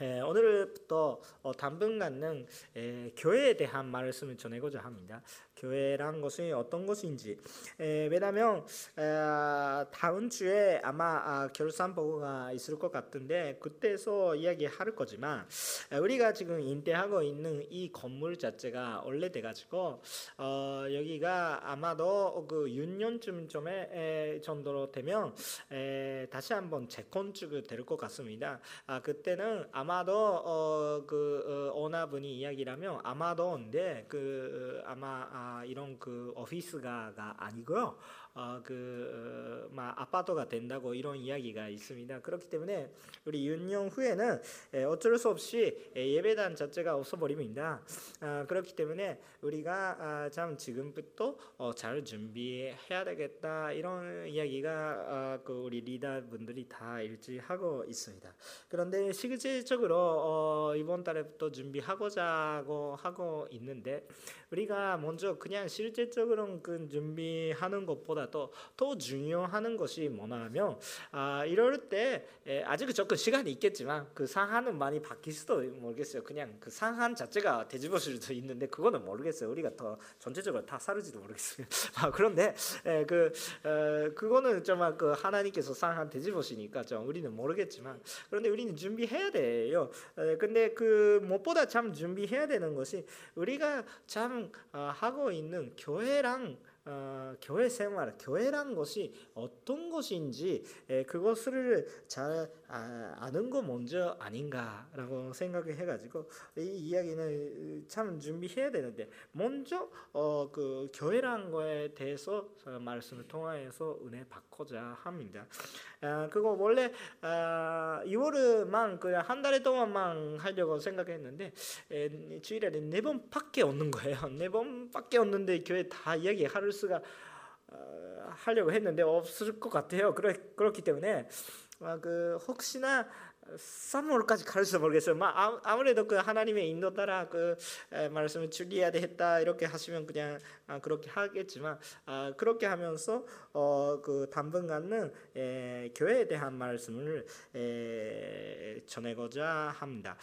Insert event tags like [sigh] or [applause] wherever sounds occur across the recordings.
에, 오늘부터 어, 당분간은 에, 교회에 대한 말씀을 전하고자 합니다. 교회란 것이 어떤 것인지 에, 왜냐하면 에, 다음 주에 아마 아, 결산 보고가 있을 것 같은데 그때서 이야기할 거지만 에, 우리가 지금 임대하고 있는 이 건물 자체가 원래돼 가지고 어, 여기가 아마도 그 6년쯤 점에 정도로 되면 에, 다시 한번 재건축이 될 것 같습니다. 아, 그때는 아마 도 어, 그 어, 오나분이 이야기라면 아마도인데 그 어, 아마 아, 이런 그 오피스가가 아니고요. 어, 그 어, 막 아파트가 된다고 이런 이야기가 있습니다. 그렇기 때문에 우리 6년 후에는 에, 어쩔 수 없이 에, 예배단 자체가 없어버립니다. 아, 그렇기 때문에 우리가 아, 참 지금부터 어, 잘 준비해야 되겠다 이런 이야기가 아, 그 우리 리더분들이 다 일치하고 있습니다. 그런데 실질적으로 어, 이번 달에부터 준비하고자 하고 하고 있는데 우리가 먼저 그냥 실질적으로 그 준비하는 것보다 도 더 중요한 것이 뭐냐면 아, 이럴 때 에, 아직 조금 시간이 있겠지만 그 상한은 많이 바뀔 수도 모르겠어요. 그냥 그 상한 자체가 뒤집어질 수도 있는데 그거는 모르겠어요. 우리가 더 전체적으로 다 사르지도 모르겠어요. [laughs] 아, 그런데 에, 그 에, 그거는 정그 하나님께서 상한 뒤집으시니까 좀 우리는 모르겠지만 그런데 우리는 준비해야 돼요. 에, 근데 그 무엇보다 참 준비해야 되는 것이 우리가 참 어, 하고 있는 교회랑 어, 교회 생활, 교회란 것이 어떤 것인지 에, 그것을 잘 아, 는 거 먼저 아닌가라고 생각을 해가지고 이 이야기는 참 준비해야 되는데 먼저 어, 그 교회란 거에 대해서 말씀을 통하여서 은혜 받고자 합니다. 아, 그거 원래 아, 2월만 그냥 한 달에 동안만 하려고 생각했는데 에, 주일에 네 번밖에 없는 거예요. 네 번밖에 없는데 교회 다 이야기 할 수가 어, 하려고 했는데 없을 것 같아요. 그렇, 그렇기 때문에 아, 그 혹시나 3월까지 갈지 모르겠어요. 막 아 무래도 그 하나님의 인도 따라 그 말씀을 줄이야 되겠다 이렇게 하시면 그냥 아, 그렇게 하겠지만 아, 그렇게 하면서 어, 그 당분간은 교회에 대한 말씀을 전하고자 합니다.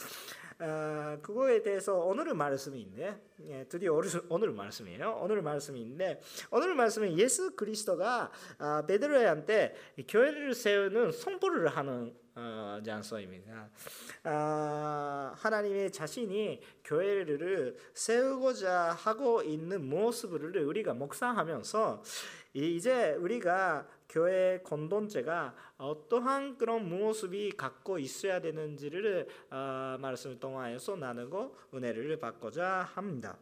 아, 그거에 대해서 오늘 말씀이 있네. 예, 드디어 오늘, 말씀이에요. 오늘 말씀이 있는데 오늘 말씀은 예수 그리스도가 아, 베드로한테 교회를 세우는 선포를 하는 어, 장소입니다. 아, 하나님의 자신이 교회를 세우고자 하고 있는 모습을 우리가 묵상하면서 이제 우리가 교회 공동체가 어떠한 그런 모습이 갖고 있어야 되는지를 어, 말씀을 통하여서 나누고 은혜를 받고자 합니다.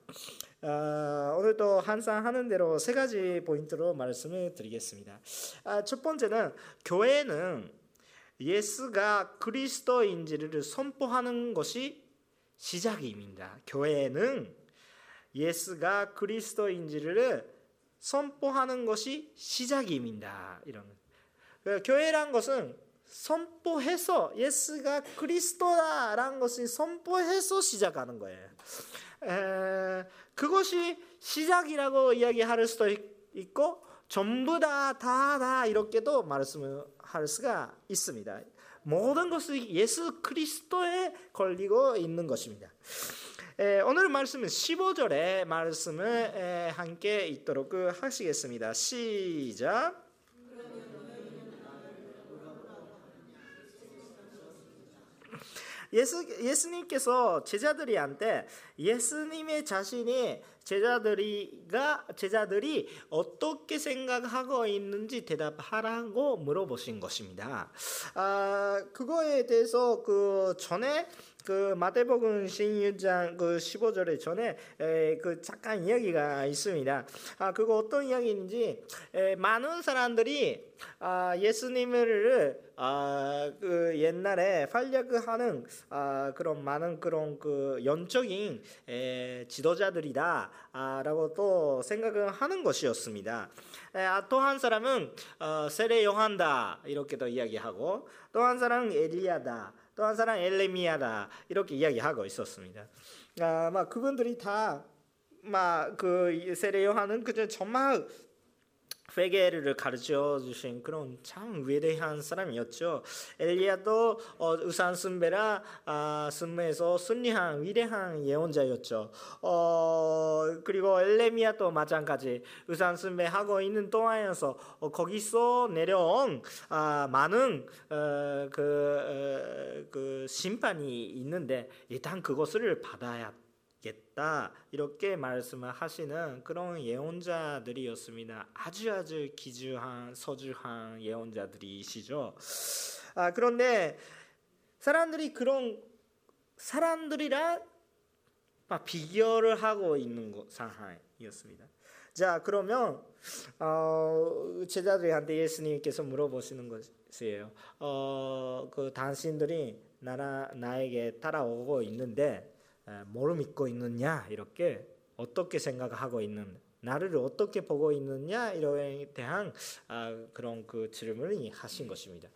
어, 오늘도 항상 하는 대로 세 가지 포인트로 말씀을 드리겠습니다. 아, 첫 번째는 교회는 예수가 그리스도인지를 선포하는 것이 시작입니다. 교회는 예수가 그리스도인지를 선포하는 것이 시작입니다. 이런 그 교회란 것은 선포해서 예수가 그리스도다라는 것을 선포해서 시작하는 거예요. 에, 그것이 시작이라고 이야기할 수도 있고 전부 다 이렇게도 말씀할 수가 있습니다. 모든 것이 예수 그리스도에 걸리고 있는 것입니다. 에, 오늘 말씀은 15절의 말씀을 에, 함께 읽도록 하시겠습니다. 시작. 예수 예수님께서 제자들이한테 예수님의 자신이 제자들이가 제자들이 어떻게 생각하고 있는지 대답하라고 물어보신 것입니다. 아 그거에 대해서 그 전에 그 마태복음 16장 그 15절에 전에 에, 그 잠깐 이야기가 있습니다. 아 그거 어떤 이야기인지 에, 많은 사람들이 아, 예수님을 아, 그 옛날에 활약하는 아, 그런 많은 그런 그 연적인 에, 지도자들이다 라고 또 생각을 하는 것이었습니다. 아, 또한 사람은 어, 세례 요한다 이렇게도 이야기하고 또 한 사람은 엘리야다. 또 한 사람 엘레미야다 이렇게 이야기하고 있었습니다. 아, 막 그분들이 다 막그 세례 요한은 그저 정말 회계를 가르쳐 주신 그런 참 위대한 사람이었죠. 엘리야도 어, 우산 순배라 아, 순배에서 순리한 위대한 예언자였죠. 어, 그리고 엘레미야도 마찬가지 우산 순배하고 있는 동안에서 어, 거기서 내려온 아, 많은 어, 그, 어, 그 심판이 있는데 일단 그것을 받아야 겠다 이렇게 말씀을 하시는 그런 예언자들이었습니다. 아주 아주 기주한 서주한 예언자들이시죠. 아, 그런데 사람들이 그런 사람들이랑 비교를 하고 있는 상황이었습니다. 자 그러면 어, 제자들한테 예수님께서 물어보시는 것이에요. 어, 그 당신들이 나라 나에게 따라오고 있는데 뭐를 믿고 있느냐 이렇게 어떻게 생각하고 있는 나를 어떻게 보고 있느냐 이에 대한 아, 그런 그 질문을 하신 것입니다.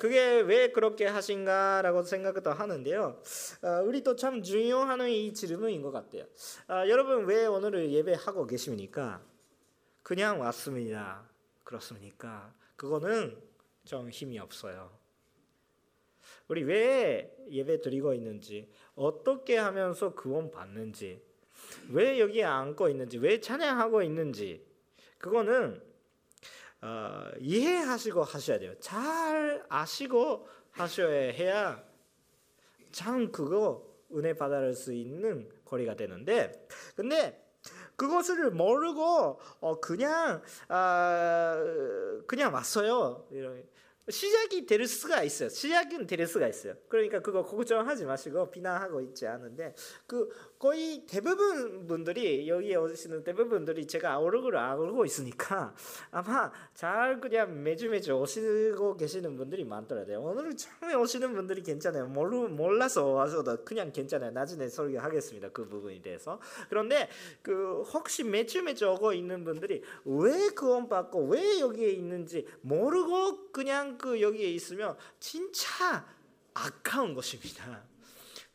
그게 왜 그렇게 하신가라고 생각도 하는데요. 어, 우리도 참 중요한 이 질문인 것 같아요. 아, 여러분 왜 오늘 예배하고 계십니까? 그냥 왔습니다. 그렇습니까? 그거는 좀 힘이 없어요. 우리 왜 예배 드리고 있는지, 어떻게 하면서 구원 받는지, 왜 여기에 앉고 있는지, 왜 찬양하고 있는지, 그거는 어, 이해하시고 하셔야 돼요. 잘 아시고 하셔야 해야 참 그거 은혜 받을 수 있는 거리가 되는데, 근데 그것을 모르고 어 그냥 아 그냥 왔어요. 시작이 될 수가 있어요. 시작은 될 수가 있어요. 그러니까 그거 걱정하지 마시고 비난하고 있지 않은데 그 거의 대부분 분들이 여기에 오시는 대부분 분들이 제가 얼굴을 알고 있으니까 아마 잘 그냥 매주 매주 오시고 계시는 분들이 많더라고요. 오늘 처음에 오시는 분들이 괜찮아요. 모르, 몰라서 와서도 그냥 괜찮아요. 나중에 설교하겠습니다. 그 부분에 대해서. 그런데 그 혹시 매주 매주 오고 있는 분들이 왜 구원 받고 왜 여기에 있는지 모르고 그냥 그 여기에 있으면 진짜 아까운 것입니다.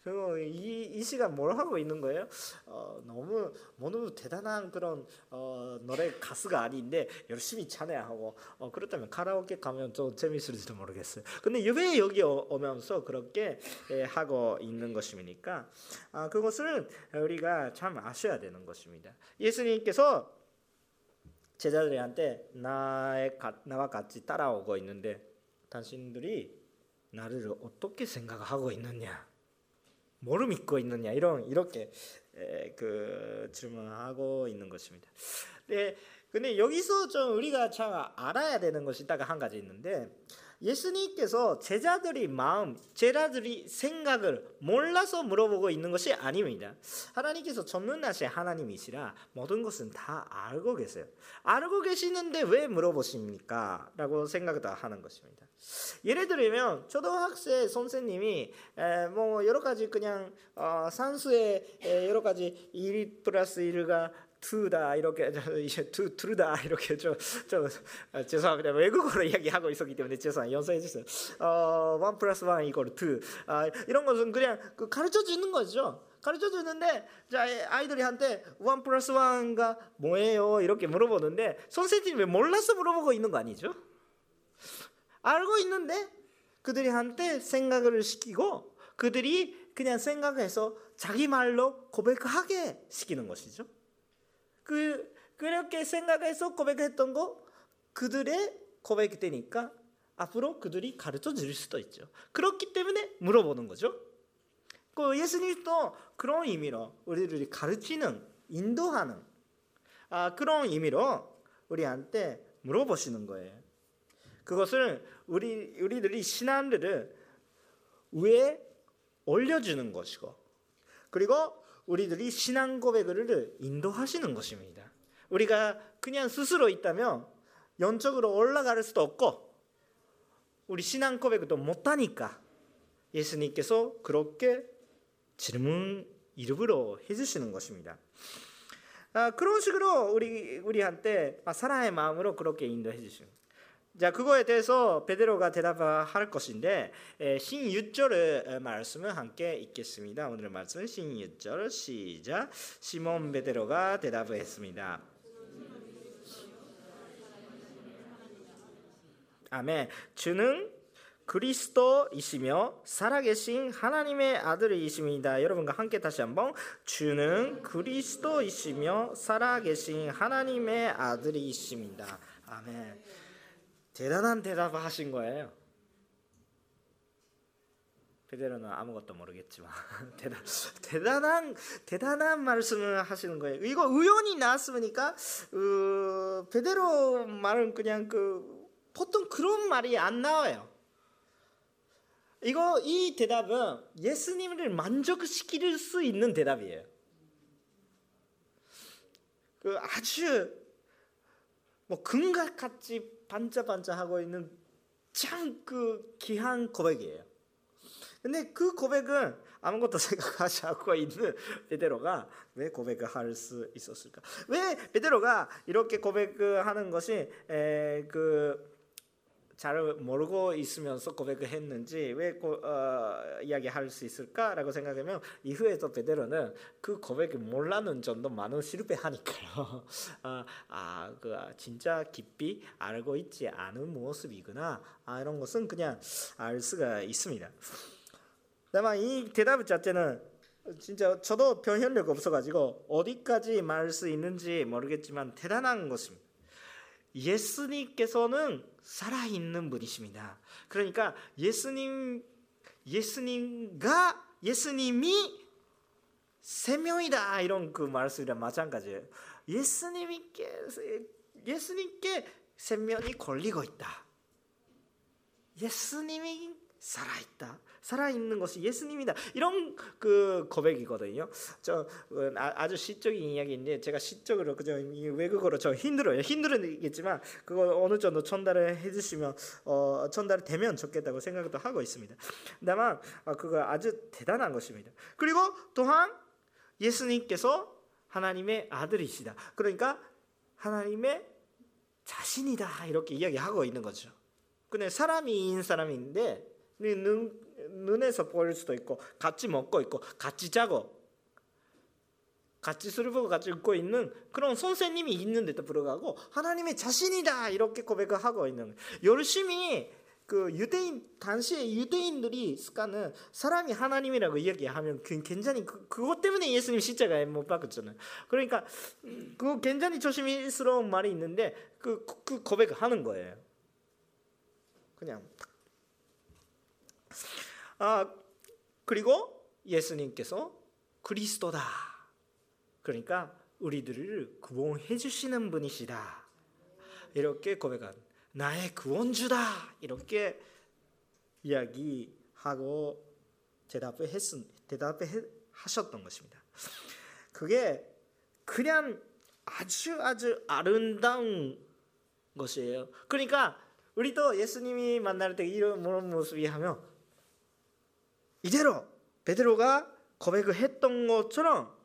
그리고 이, 이 시간 뭘 하고 있는 거예요? 어, 너무 너무 대단한 그런 어, 노래 가수가 아닌데 열심히 찬양하고 어, 그렇다면 카라오케 가면 좀 재밌을지도 모르겠어요. 근데 왜 여기 오 면서 그렇게 예, 하고 있는 것입니까? 아, 그것을 우리가 참 아셔야 되는 것입니다. 예수님께서 제자들한테 나의 나와 같이 따라오고 있는데 당신들이 나를 어떻게 생각하고 있느냐? 뭐를 믿고 있느냐 이런 이렇게 그 질문하고 있는 것입니다. 네, 근데 여기서 좀 우리가 잘 알아야 되는 것이 딱 한 가지 있는데 예수님께서 제자들이 마음, 제자들이 생각을 몰라서 물어보고 있는 것이 아닙니다. 하나님께서 전능하신 하나님이시라 모든 것은 다 알고 계세요. 알고 계시는데 왜 물어보십니까? 라고 생각을 하는 것입니다. 예를 들면 초등학생 선생님이 뭐 여러 가지 그냥 어, 산수의 여러 가지 1 플러스 1가 two다 이렇게 이제 two two르다 이렇게 좀좀 아, 죄송합니다 외국어로 [laughs] 이야기하고 있었기 때문에 죄송합니다 연습해 주세요. 어 one plus one equal two 아, 이런 것은 그냥 그 가르쳐 주는 거죠. 가르쳐 주는데 자 아이들이 한테 one plus one가 뭐예요 이렇게 물어보는데 선생님이 왜 몰라서 물어보고 있는 거 아니죠? 알고 있는데 그들이 한테 생각을 시키고 그들이 그냥 생각해서 자기 말로 고백하게 시키는 것이죠. 그 그렇게 생각해서 고백했던 거 그들의 고백이 되니까 앞으로 그들이 가르쳐 줄 수도 있죠. 그렇기 때문에 물어보는 거죠. 그 예수님도 그런 의미로 우리를 가르치는 인도하는 아, 그런 의미로 우리한테 물어보시는 거예요. 그것을 우리 우리들이 신앙들을 위에 올려주는 것이고 그리고 우리들이 신앙 고백을 인도하시는 것입니다. 우리가 그냥 스스로 있다면 영적으로 올라갈 수도 없고 우리 신앙 고백도 못하니까 예수님께서 그렇게 질문 일부러 해주시는 것입니다. 아, 그런 식으로 우리 우리한테 사랑의 마음으로 그렇게 인도해 주시는. 자 그거에 대해서 베드로가 대답할 것인데 신유절 말씀을 함께 읽겠습니다. 오늘 말씀은 신유절 시작 시몬 베드로가 대답했습니다. 아멘. 주는 그리스도이시며 살아계신 하나님의 아들이십니다. 여러분과 함께 다시 한번 주는 그리스도이시며 살아계신 하나님의 아들이십니다. 아멘. 대단한 대답을 하신 거예요. 베드로는 아무것도 모르겠지만 [laughs] 대단 대단한 대단한 말씀을 하시는 거예요. 이거 의원이 나왔으니까 어, 베드로 말은 그냥 그 보통 그런 말이 안 나와요. 이거 이 대답은 예수님을 만족시킬 수 있는 대답이에요. 그 아주 뭐 금각 같이 반짝반짝하고 있는 참 그 귀한 고백이에요. 근데 그 고백은 아무것도 [laughs] 생각하지 않고 있는 베드로가 왜 고백을 할 수 있었을까? 왜 베드로가 이렇게 고백하는 것이 그 잘 모르고 있으면서 고백을 했는지 왜 고, 어, 이야기할 수 있을까라고 생각하면 이후에도 베드로는 그 고백을 몰라는 점도 많은 실패하니까요. [laughs] 아, 아, 그 진짜 깊이 알고 있지 않은 모습이구나. 아, 이런 것은 그냥 알 수가 있습니다. 다만 이 대답 자체는 진짜 저도 변현력 없어가지고 어디까지 말할 수 있는지 모르겠지만 대단한 것입니다. 예수님께서는 살아 있는 분이십니다. 그러니까 예수님 예수님과 예수님이 생명이다 이런 그 말씀이랑 마찬가지예요. 예수님께 예수님께 생명이 걸리고 있다. 예수님이 살아 있다. 살아있는 것이 예수님이다. 이런 그 고백이거든요. 저 어, 아, 주 시적인 이야기인데 제가 시적으로 그저 외국어로 저 힘들어요. 힘들겠지만 그거 어느 정도 전달을 해주시면 어, 전달이 되면 좋겠다고 생각도 하고 있습니다. 다만 어, 그거 아주 대단한 것입니다. 그리고 또한 예수님께서 하나님의 아들이시다. 그러니까 하나님의 자신이다 이렇게 이야기하고 있는 거죠. 근데 사람이인 사람인데 눈, 눈에서 보일 수도 있고 같이 먹고 있고 같이 자고 같이 술 먹고 같이 웃고 있는 그런 선생님이 있는데도 불구하고 하나님의 자신이다 이렇게 고백을 하고 있는 열심히 그 유대인 당시에 유대인들이 습관은 사람이 하나님이라고 이야기하면 그 굉장히 그, 그것 때문에 예수님 십자가에 못 박았잖아요. 그러니까 그 굉장히 조심스러운 말이 있는데 그, 그 고백을 하는 거예요. 그냥 아, 그리고 예수님께서 그리스도다. 그러니까 우리들을 구원해 주시는 분이시다. 이렇게 고백한 나의 구원주다. 이렇게 이야기하고 대답을 했 대답을 하셨던 것입니다. 그게 그냥 아주 아주 아름다운 것이에요. 그러니까 우리도 예수님이 만날 때 이런 모습이 하면 이대로 베드로가 고백을 했던 것처럼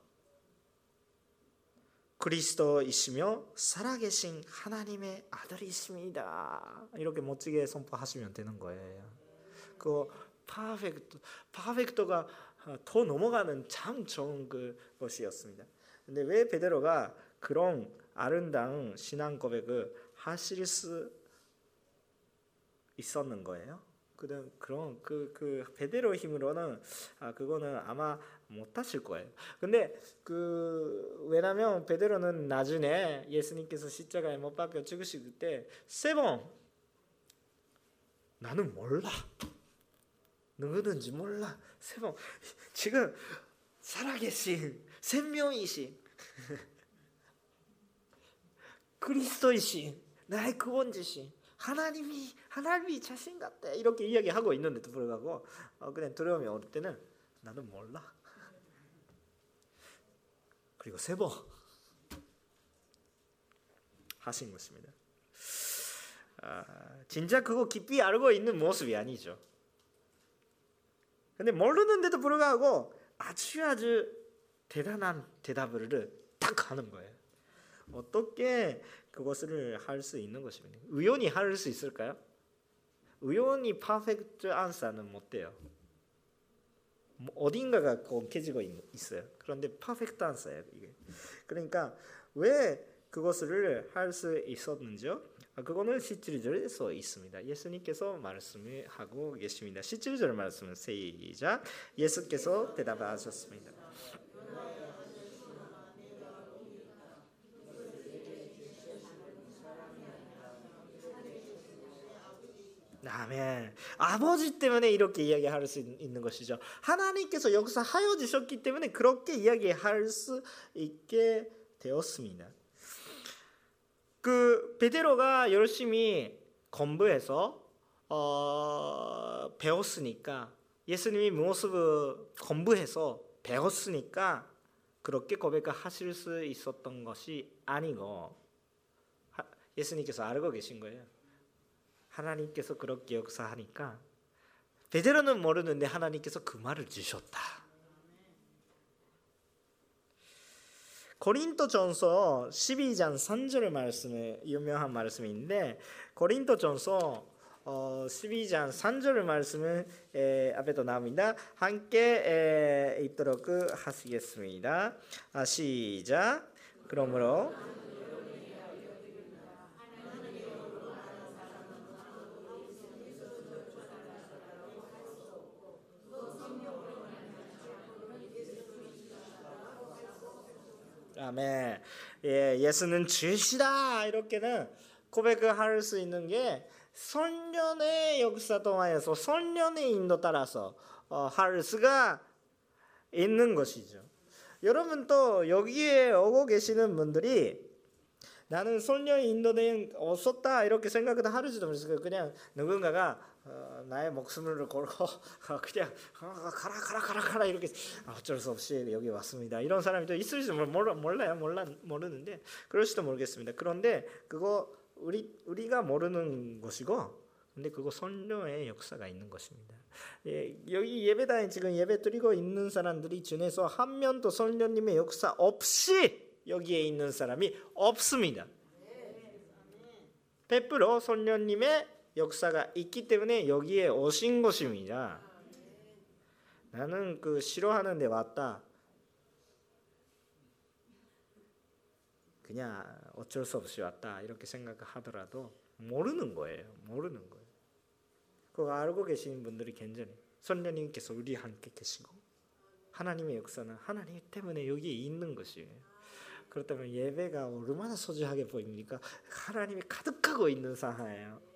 그리스도이시며 살아계신 하나님의 아들이십니다. 이렇게 멋지게 선포하시면 되는 거예요. 그 파펙트, 파펙트가 더 넘어가는 참 좋은 그 것이었습니다. 근데 왜 베드로가 그런 아름다운 신앙 고백을 하실 수 있었는 거예요? 그런 그런 그, 그 베드로 힘으로는 아 그거는 아마 못 하실 거예요. 근데 그 왜냐면 베드로는 나중에 예수님께서 십자가에 못 박혀 죽으실 때 세 번 나는 몰라. 누구든지 몰라. 세 번. 지금 살아계신 생명이신 [laughs] 그리스도이신 나의 구원주신 하나님이 하나님이 자신 같대 이렇게 이야기하고 있는데도 불구하고 어, 그냥 두려움이 올 때는 나는 몰라. 그리고 세 번 하신 것입니다. 아, 진짜 그거 깊이 알고 있는 모습이 아니죠. 근데 모르는데도 불구하고 아주 아주 대단한 대답을 딱 하는 거예요. 어떻게 그것을 할 수 있는 것입니다. 의원이 할 수 있을까요? 의원이 퍼펙트 안사는 못 돼요. 뭐 어딘가가 엉켜지고 있어요. 그런데 퍼펙트 안사예요 이게. 그러니까 왜 그것을 할 수 있었는지요? 그거는 17절에 써 있습니다. 예수님께서 말씀하고 계십니다. 17절 말씀은 시작. 예수께서 대답하셨습니다. 아멘. 아버지 때문에 이렇게 이야기할 수 있는 것이죠. 하나님께서 역사하여 주셨기 때문에 그렇게 이야기할 수 있게 되었습니다. 그 베드로가 열심히 공부해서 어, 배웠으니까 예수님이 무엇을 공부해서 배웠으니까 그렇게 고백하실 수 있었던 것이 아니고 예수님께서 알고 계신 거예요. 하나님께서 그렇게 역사하니까 베드로는 모르는데 하나님께서 그 말을 주셨다. 고린도전서 12장 3절 말씀에 유명한 말씀인데 고린도전서 어, 12장 3절 말씀은 에, 앞에도 나옵니다. 함께 에, 읽도록 하시겠습니다. 아, 시작. 그러므로 아멘. 예, 예수는 주시다 이렇게는 고백을 수 있는 게 선련의 역사 동안에서 선련의 인도 따라서 어, 할 수가 있는 것이죠. 여러분 또 여기에 오고 계시는 분들이 나는 선녀의 인도는 없었다 이렇게 생각도 하지도 모르겠어요. 그냥 누군가가 어, 나의 목숨을 걸고 어, [laughs] 그냥 어, 가라 가라 가라 가라 이렇게 아, 어쩔 수 없이 여기 왔습니다. 이런 사람이 또 있을지 몰라, 몰라요. 몰라 모르는데 그럴지도 모르겠습니다. 그런데 그거 우리 우리가 모르는 것이고 근데 그거 선녀의 역사가 있는 것입니다. 예, 여기 예배당에 지금 예배 드리고 있는 사람들이 중에서 한 명도 선녀님의 역사 없이 여기에 있는 사람이 없습니다. 100% 선녀님의 역사가 있기 때문에 여기에 오신 것입니다. 나는 그 싫어하는데 왔다. 그냥 어쩔 수 없이 왔다 이렇게 생각하더라도 모르는 거예요. 모르는 거예요. 그거 알고 계시는 분들이 괜찮아요. 선녀님께서 우리 함께 계시고 하나님의 역사는 하나님 때문에 여기에 있는 것이에요. 그렇다면 예배가 얼마나 소중하게 보입니까? 하나님이 가득하고 있는 상황이에요.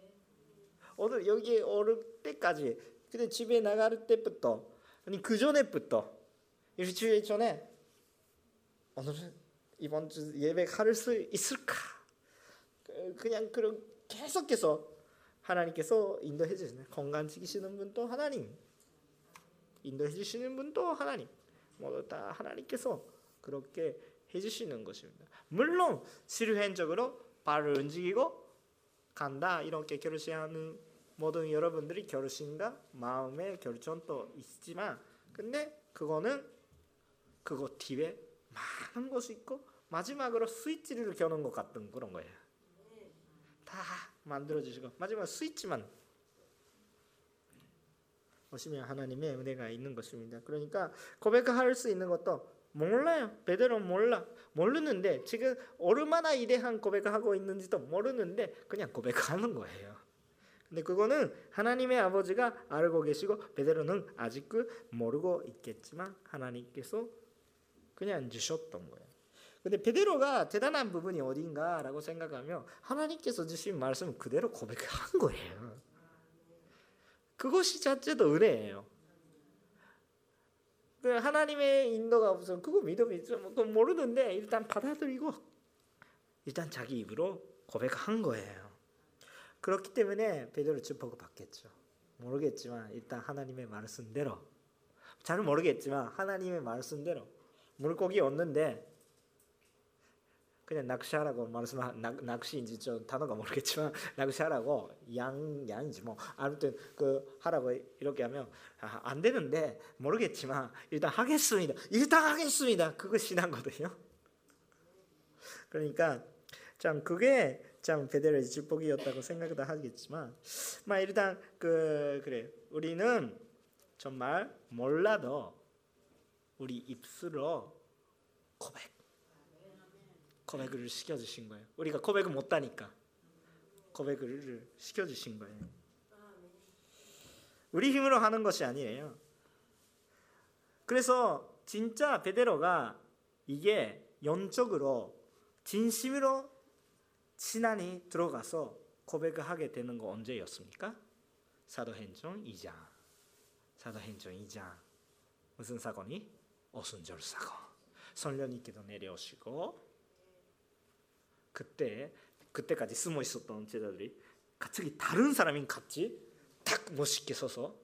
오늘 여기에 오를 때까지 근데 집에 나갈 때부터 아니 그 전에부터 일주일 전에 오늘은 이번 주 예배 가를 수 있을까? 그냥 그런 계속해서 하나님께서 인도해 주시는 건강 지키시는 분도 하나님 인도해 주시는 분도 하나님 모두 다 하나님께서 그렇게 해주시는 것입니다. 물론 실현적으로 발을 움직이고 간다 이렇게 결심하는 모든 여러분들이 결심과 마음의 결정도 있지만 근데 그거는 그거 뒤에 많은 것이 있고 마지막으로 스위치를 겨는 것 같은 그런 거예요. 다 만들어 주시고 마지막 스위치만 보시면 하나님의 은혜가 있는 것입니다. 그러니까 고백할 수 있는 것도 몰라요. 베드로 몰라. 모르는데 지금 얼마나 이대한 고백을 하고 있는지도 모르는데 그냥 고백하는 거예요. 근데 그거는 하나님의 아버지가 알고 계시고 베드로는 아직 모르고 있겠지만 하나님께서 그냥 주셨던 거예요. 근데 베드로가 대단한 부분이 어딘가라고 생각하면 하나님께서 주신 말씀을 그대로 고백한 거예요. 그것이 자체도 은혜예요. 그 하나님의 인도가 없으면 그거 믿음이 좀 모르는데 일단 받아들이고 일단 자기 입으로 고백한 거예요. 그렇기 때문에 베드로 축복을 받겠죠. 모르겠지만 일단 하나님의 말씀대로 잘 모르겠지만 하나님의 말씀대로 물고기 얻는데 그냥 낚시하라고 말씀한 낚시인지 좀 단어가 모르겠지만 [laughs] 낚시하라고 양 양인지 뭐 아무튼 그 하라고 이렇게 하면 아, 안 되는데 모르겠지만 일단 하겠습니다. 일단 하겠습니다. 그거 신앙거든요. 그러니까 참 그게 참 베델의 축복이었다고 생각도 하겠지만, 막 일단 그 그래 우리는 정말 몰라도 우리 입술로 고백 고백을 시켜주신 거예요. 우리가 고백을 못하니까 고백을 시켜주신 거예요. 우리 힘으로 하는 것이 아니에요. 그래서 진짜 베드로가 이게 영적으로 진심으로 신앙이 들어가서 고백을 하게 되는 거 언제였습니까? 사도행전 2장. 사도행전 2장. 무슨 사건이? 오순절 사건. 성령님께서 내려오시고 그때 그때까지 숨어 있었던 제자들이 갑자기 다른 사람인 같이 딱 멋있게 서서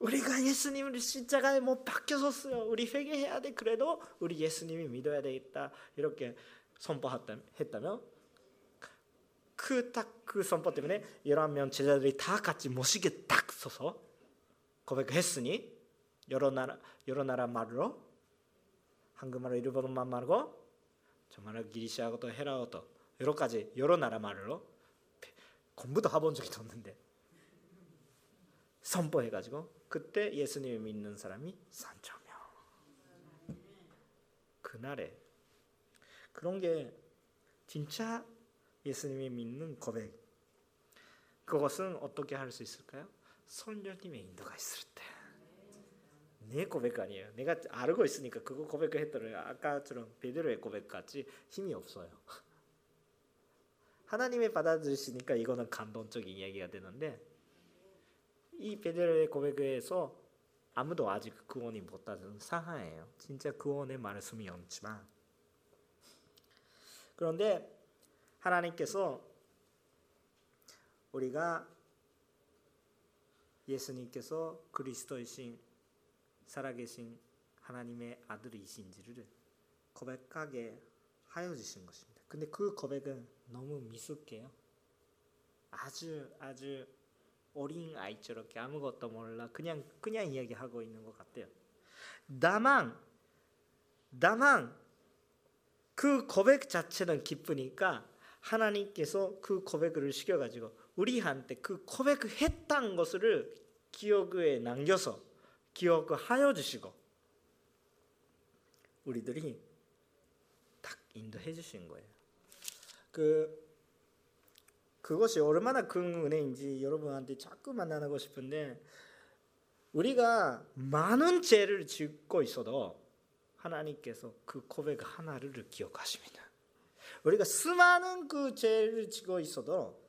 우리가 예수님을 십자가에 못 박혀 섰어요. 우리 회개해야 돼. 그래도 우리 예수님이 믿어야 되겠다. 이렇게 선포했다면 그딱그 선포 때문에 11명 제자들이 다 같이 멋있게 딱 서서 고백했으니 여러 나라 여러 나라 말로 한국말로 일본말 말고 정말 기리시아어도 헤라어도 여러 가지 여러 나라 말로 공부도 해본 적이 없는데 선포해가지고 그때 예수님을 믿는 사람이 3천 명. 그날에 그런 게 진짜 예수님이 믿는 고백. 그것은 어떻게 할 수 있을까요? 성령님의 인도가 있을 때. 내 고백 아니에요. 내가 알고 있으니까 그거 고백을 했더니 아까처럼 베드로의 고백 같이 힘이 없어요. 하나님의 받아들이시니까 이거는 감동적인 이야기가 되는데 이 베드로의 고백에서 아무도 아직 구원이 못 받은 상황이에요. 진짜 구원의 말씀이 없지만 그런데 하나님께서 우리가 예수님께서 그리스도이신 살아계신 하나님의 아들이신지를 고백하게 하여 주신 것입니다. 근데 그 고백은 너무 미숙해요. 아주 아주 어린 아이처럼 아무것도 몰라 그냥 그냥 이야기하고 있는 것 같아요. 다만 다만 그 고백 자체는 기쁘니까 하나님께서 그 고백을 시켜가지고 우리한테 그 고백을 했던 것을 기억에 남겨서 기억하여 주시고 우리들이 딱 인도해 주신 거예요. 그 그것이 얼마나 큰 은혜인지 여러분한테 자꾸 만나고 싶은데 우리가 많은 죄를 짓고 있어도 하나님께서 그 고백 하나를 기억하십니다. 우리가 수많은 그 죄를 지고 있어도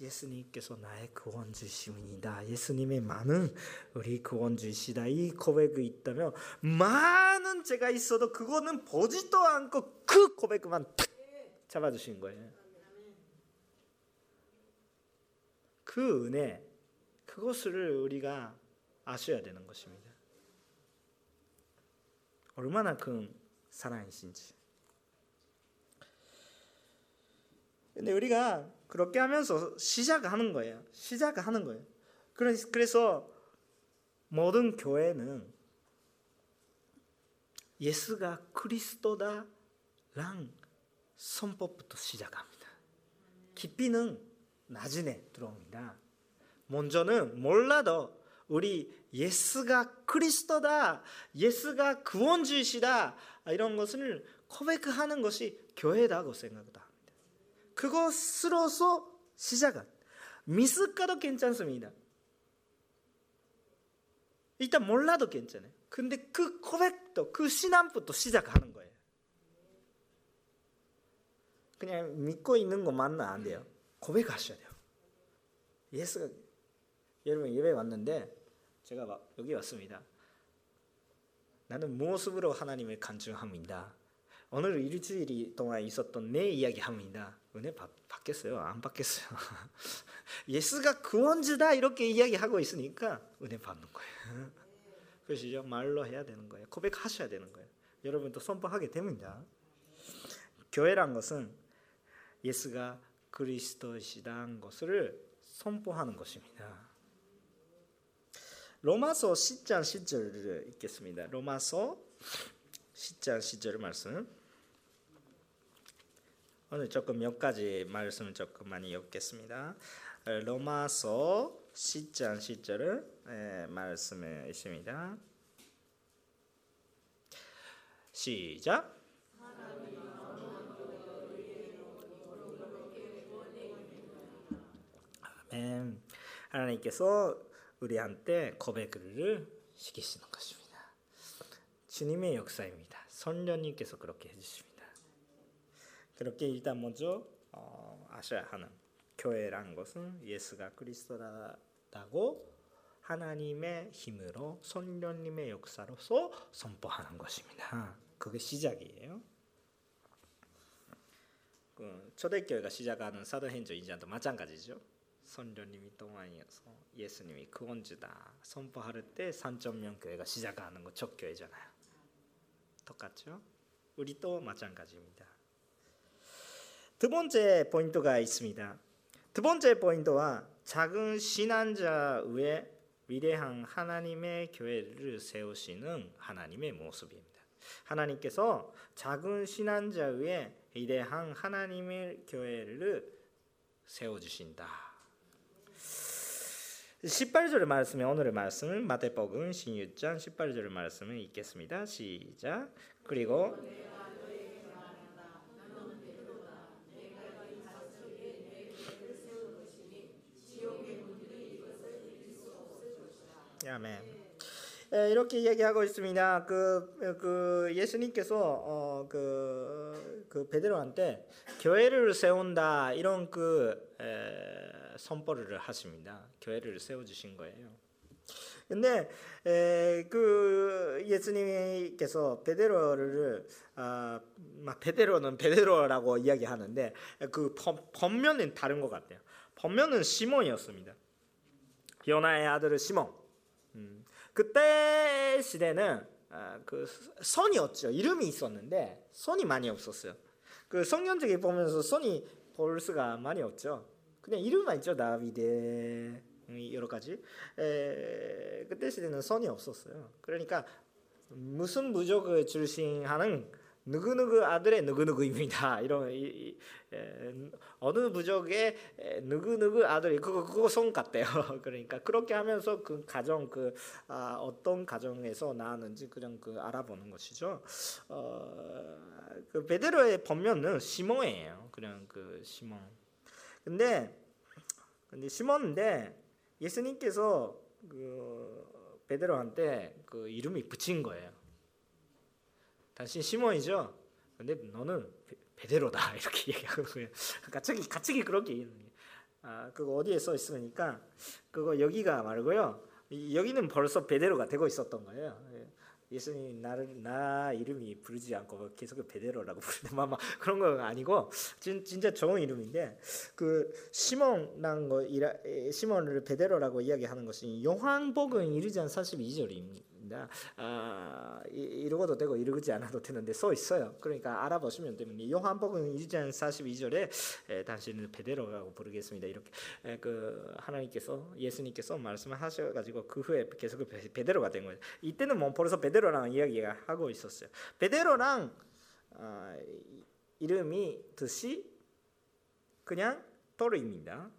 예수님께서 나의 구원주심이다. 예수님의 많은 우리 구원주시다. 이 고백이 있다면 많은 죄가 있어도 그거는 보지도 않고 그 고백만 탁 잡아주신 거예요. 그 은혜, 그것을 우리가 아셔야 되는 것입니다. 얼마나 큰 사랑이신지. 근데 우리가 그렇게 하면서 시작하는 거예요. 시작하는 거예요. 그래서 모든 교회는 예수가 그리스도다랑 선법부터 시작합니다. 깊이는 나중에 들어옵니다. 먼저는 몰라도 우리 예수가 그리스도다, 예수가 구원주시다 이런 것을 고백하는 것이 교회다고 생각다. 그것으로서 시작은 미스가도 괜찮습니다. 일단 몰라도 괜찮아요. 근데 그 고백도 그 신앙부터 시작하는 거예요. 그냥 믿고 있는 것만은 안 돼요. 고백하셔야 돼요. 예수가 여러분 예배 왔는데 제가 막 여기 왔습니다. 나는 무엇으로 하나님을 간증합니다. 오늘 일주일 동안 있었던 내 이야기 합니다. 은혜 받, 받겠어요? 안 받겠어요? [laughs] 예수가 구원주다 이렇게 이야기하고 있으니까 은혜 받는 거예요. [laughs] 그러시죠? 말로 해야 되는 거예요. 고백하셔야 되는 거예요. 여러분도 선포하게 됩니다. 교회란 것은 예수가 그리스도시다는 것을 선포하는 것입니다. 로마서 10장 10절을 읽겠습니다. 로마서 10장 10절 말씀. 오늘 조금 몇 가지 말씀을 조금 많이 읽겠습니다. 로마서 10장 10절을 말씀에 있습니다. 시작. 하나님께서 우리한테 고백을 시키시는 것입니다. 주님의 역사입니다. 선녀님께서 그렇게 해주십니다. 그렇게 일단 먼저 어, 아셔야 하는 교회란 것은 예수가 그리스도라고 하나님의 힘으로 선녀님의 역사로서 선포하는 것입니다. 그게 시작이에요. 그 초대교회가 시작하는 사도행전 이전도 마찬가지죠. 선녀님이 동안이어서 예수님이 구원주다 선포할 때 3.0 교회가 시작하는 거첫 교회잖아요. 똑같죠? 우리도 마찬가지입니다. 두 번째 포인트가 있습니다. 두 번째 포인트와 작은 신앙자 위에 위대한 하나님의 교회를 세우시는 하나님의 모습입니다. 하나님께서 작은 신앙자 위에 위대한 하나님의 교회를 세워주신다. 18절 말씀에 오늘의 말씀은 마태복음 16장 18절 말씀을 읽겠습니다. 시작. 그리고 아멘. 이렇게 얘기하고 있습니다. 그, 그 예수님께서 어, 그, 그 베드로한테 교회를 세운다 이런 그 에, 선포를 하십니다. 교회를 세워 주신 거예요. 근데 에, 그 예수님께서 베드로를 아, 베드로는 베드로라고 이야기하는데 그 본면은 다른 것 같아요. 본면은 시몬이었습니다. 요나의 아들 시몬. 음, 그때 시대는 아, 그 선이었죠. 이름이 있었는데 선이 많이 없었어요. 그 성경책에 보면서 선이 볼 수가 많이 없죠. 그냥 이름만 있죠. 다비데 여러 가지. 에, 그때 시대는 선이 없었어요. 그러니까 무슨 부족을 출신하는 누구누구 아들의 누구누구입니다. [laughs] 이런 이, 이, 에, 어느 부족의 에, 누구누구 아들이 그거 그거 성 같대요. [laughs] 그러니까 그렇게 하면서 그 가정 그 아, 어떤 가정에서 나왔는지 그냥 그 알아보는 것이죠. 어, 그 베드로의 본명은 시몬이에요. 그냥 그 시몬. 근데 근데 시몬인데 예수님께서 그 베드로한테 그 이름이 붙인 거예요. 당신 시몬이죠. 근데 너는 베드로다 [laughs] 이렇게 얘기하고요. 갑자기 갑자기 그렇게 아 그거 어디에 써 있으니까 그거 여기가 말고요. 여기는 벌써 베드로가 되고 있었던 거예요. 예수님 나를 나 이름이 부르지 않고 계속 베드로라고 부르는 [laughs] 막 그런 거 아니고 진, 진짜 좋은 이름인데 그 시몬란 거 시몬을 베드로라고 이야기하는 것이 요한복음 1장 42절입니다. 아, 이러고도 되고 이러지 않아도 되는데 써 있어요. 그러니까 알아보시면 됩니다. 요한복음 1장 42절에 에, 당신은 베드로라고 부르겠습니다. 이렇게 에, 그 하나님께서 예수님께서 말씀을 하셔가지고 그 후에 계속 베드로가 된 거예요. 이때는 뭐 벌써 베드로랑 이야기가 하고 있었어요. 베드로랑 아, 이름이 뜻이 그냥 토르입니다.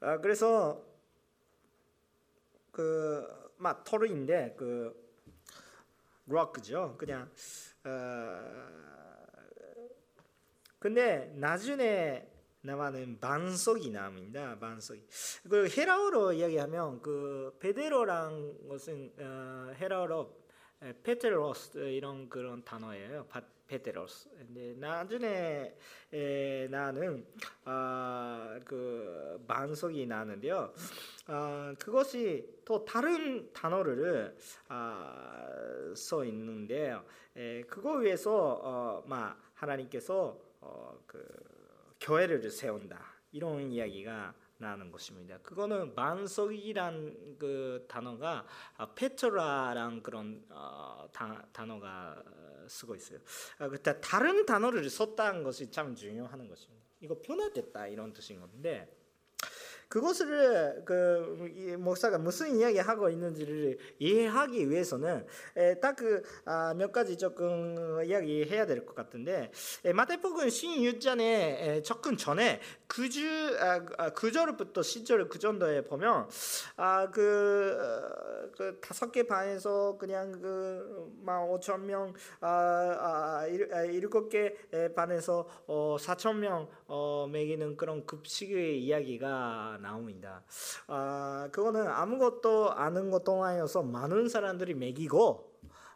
아, 그래서 그막 토르인데 그 록죠. 그냥 어 근데 나중에 나와는 반석이 나옵니다. 반석이. 그 헤라어로 이야기하면 그 베데로란 것은 어, 헤라어로 페테로스 이런 그런 단어예요. 페테로스. 근데 나중에 에, 나는 아, 그 반석이 나는데요. 아, 그것이 또 다른 단어를 아, 써 있는데요. 에, 그거 위해서 어, 막 하나님께서 어, 그 교회를 세운다 이런 이야기가 나는 것입니다. 그거는 만석이란 그 단어가 아, 페트라란 그런 어, 다, 단어가 쓰고 있어요. 아, 그때 다른 단어를 썼다는 것이 참 중요한 것입니다. 이거 변화됐다 이런 뜻인 건데 그것을 그 목사가 무슨 이야기하고 있는지를 이해하기 위해서는 딱몇 아, 가지 조금 이야기해야 될 것 같은데 마태복음 신유전에 접근 전에 그주 아, 아, 그절부터 시절 그 정도에 보면 아그 어, 그 다섯 개 반에서 그냥 그막 5천 명 아, 아, 일곱 개 반에서 어, 4천 명 어, 먹이는 그런 급식의 이야기가 나옵니다. 아 그거는 아무것도 아는 것 동안이어서 많은 사람들이 먹이고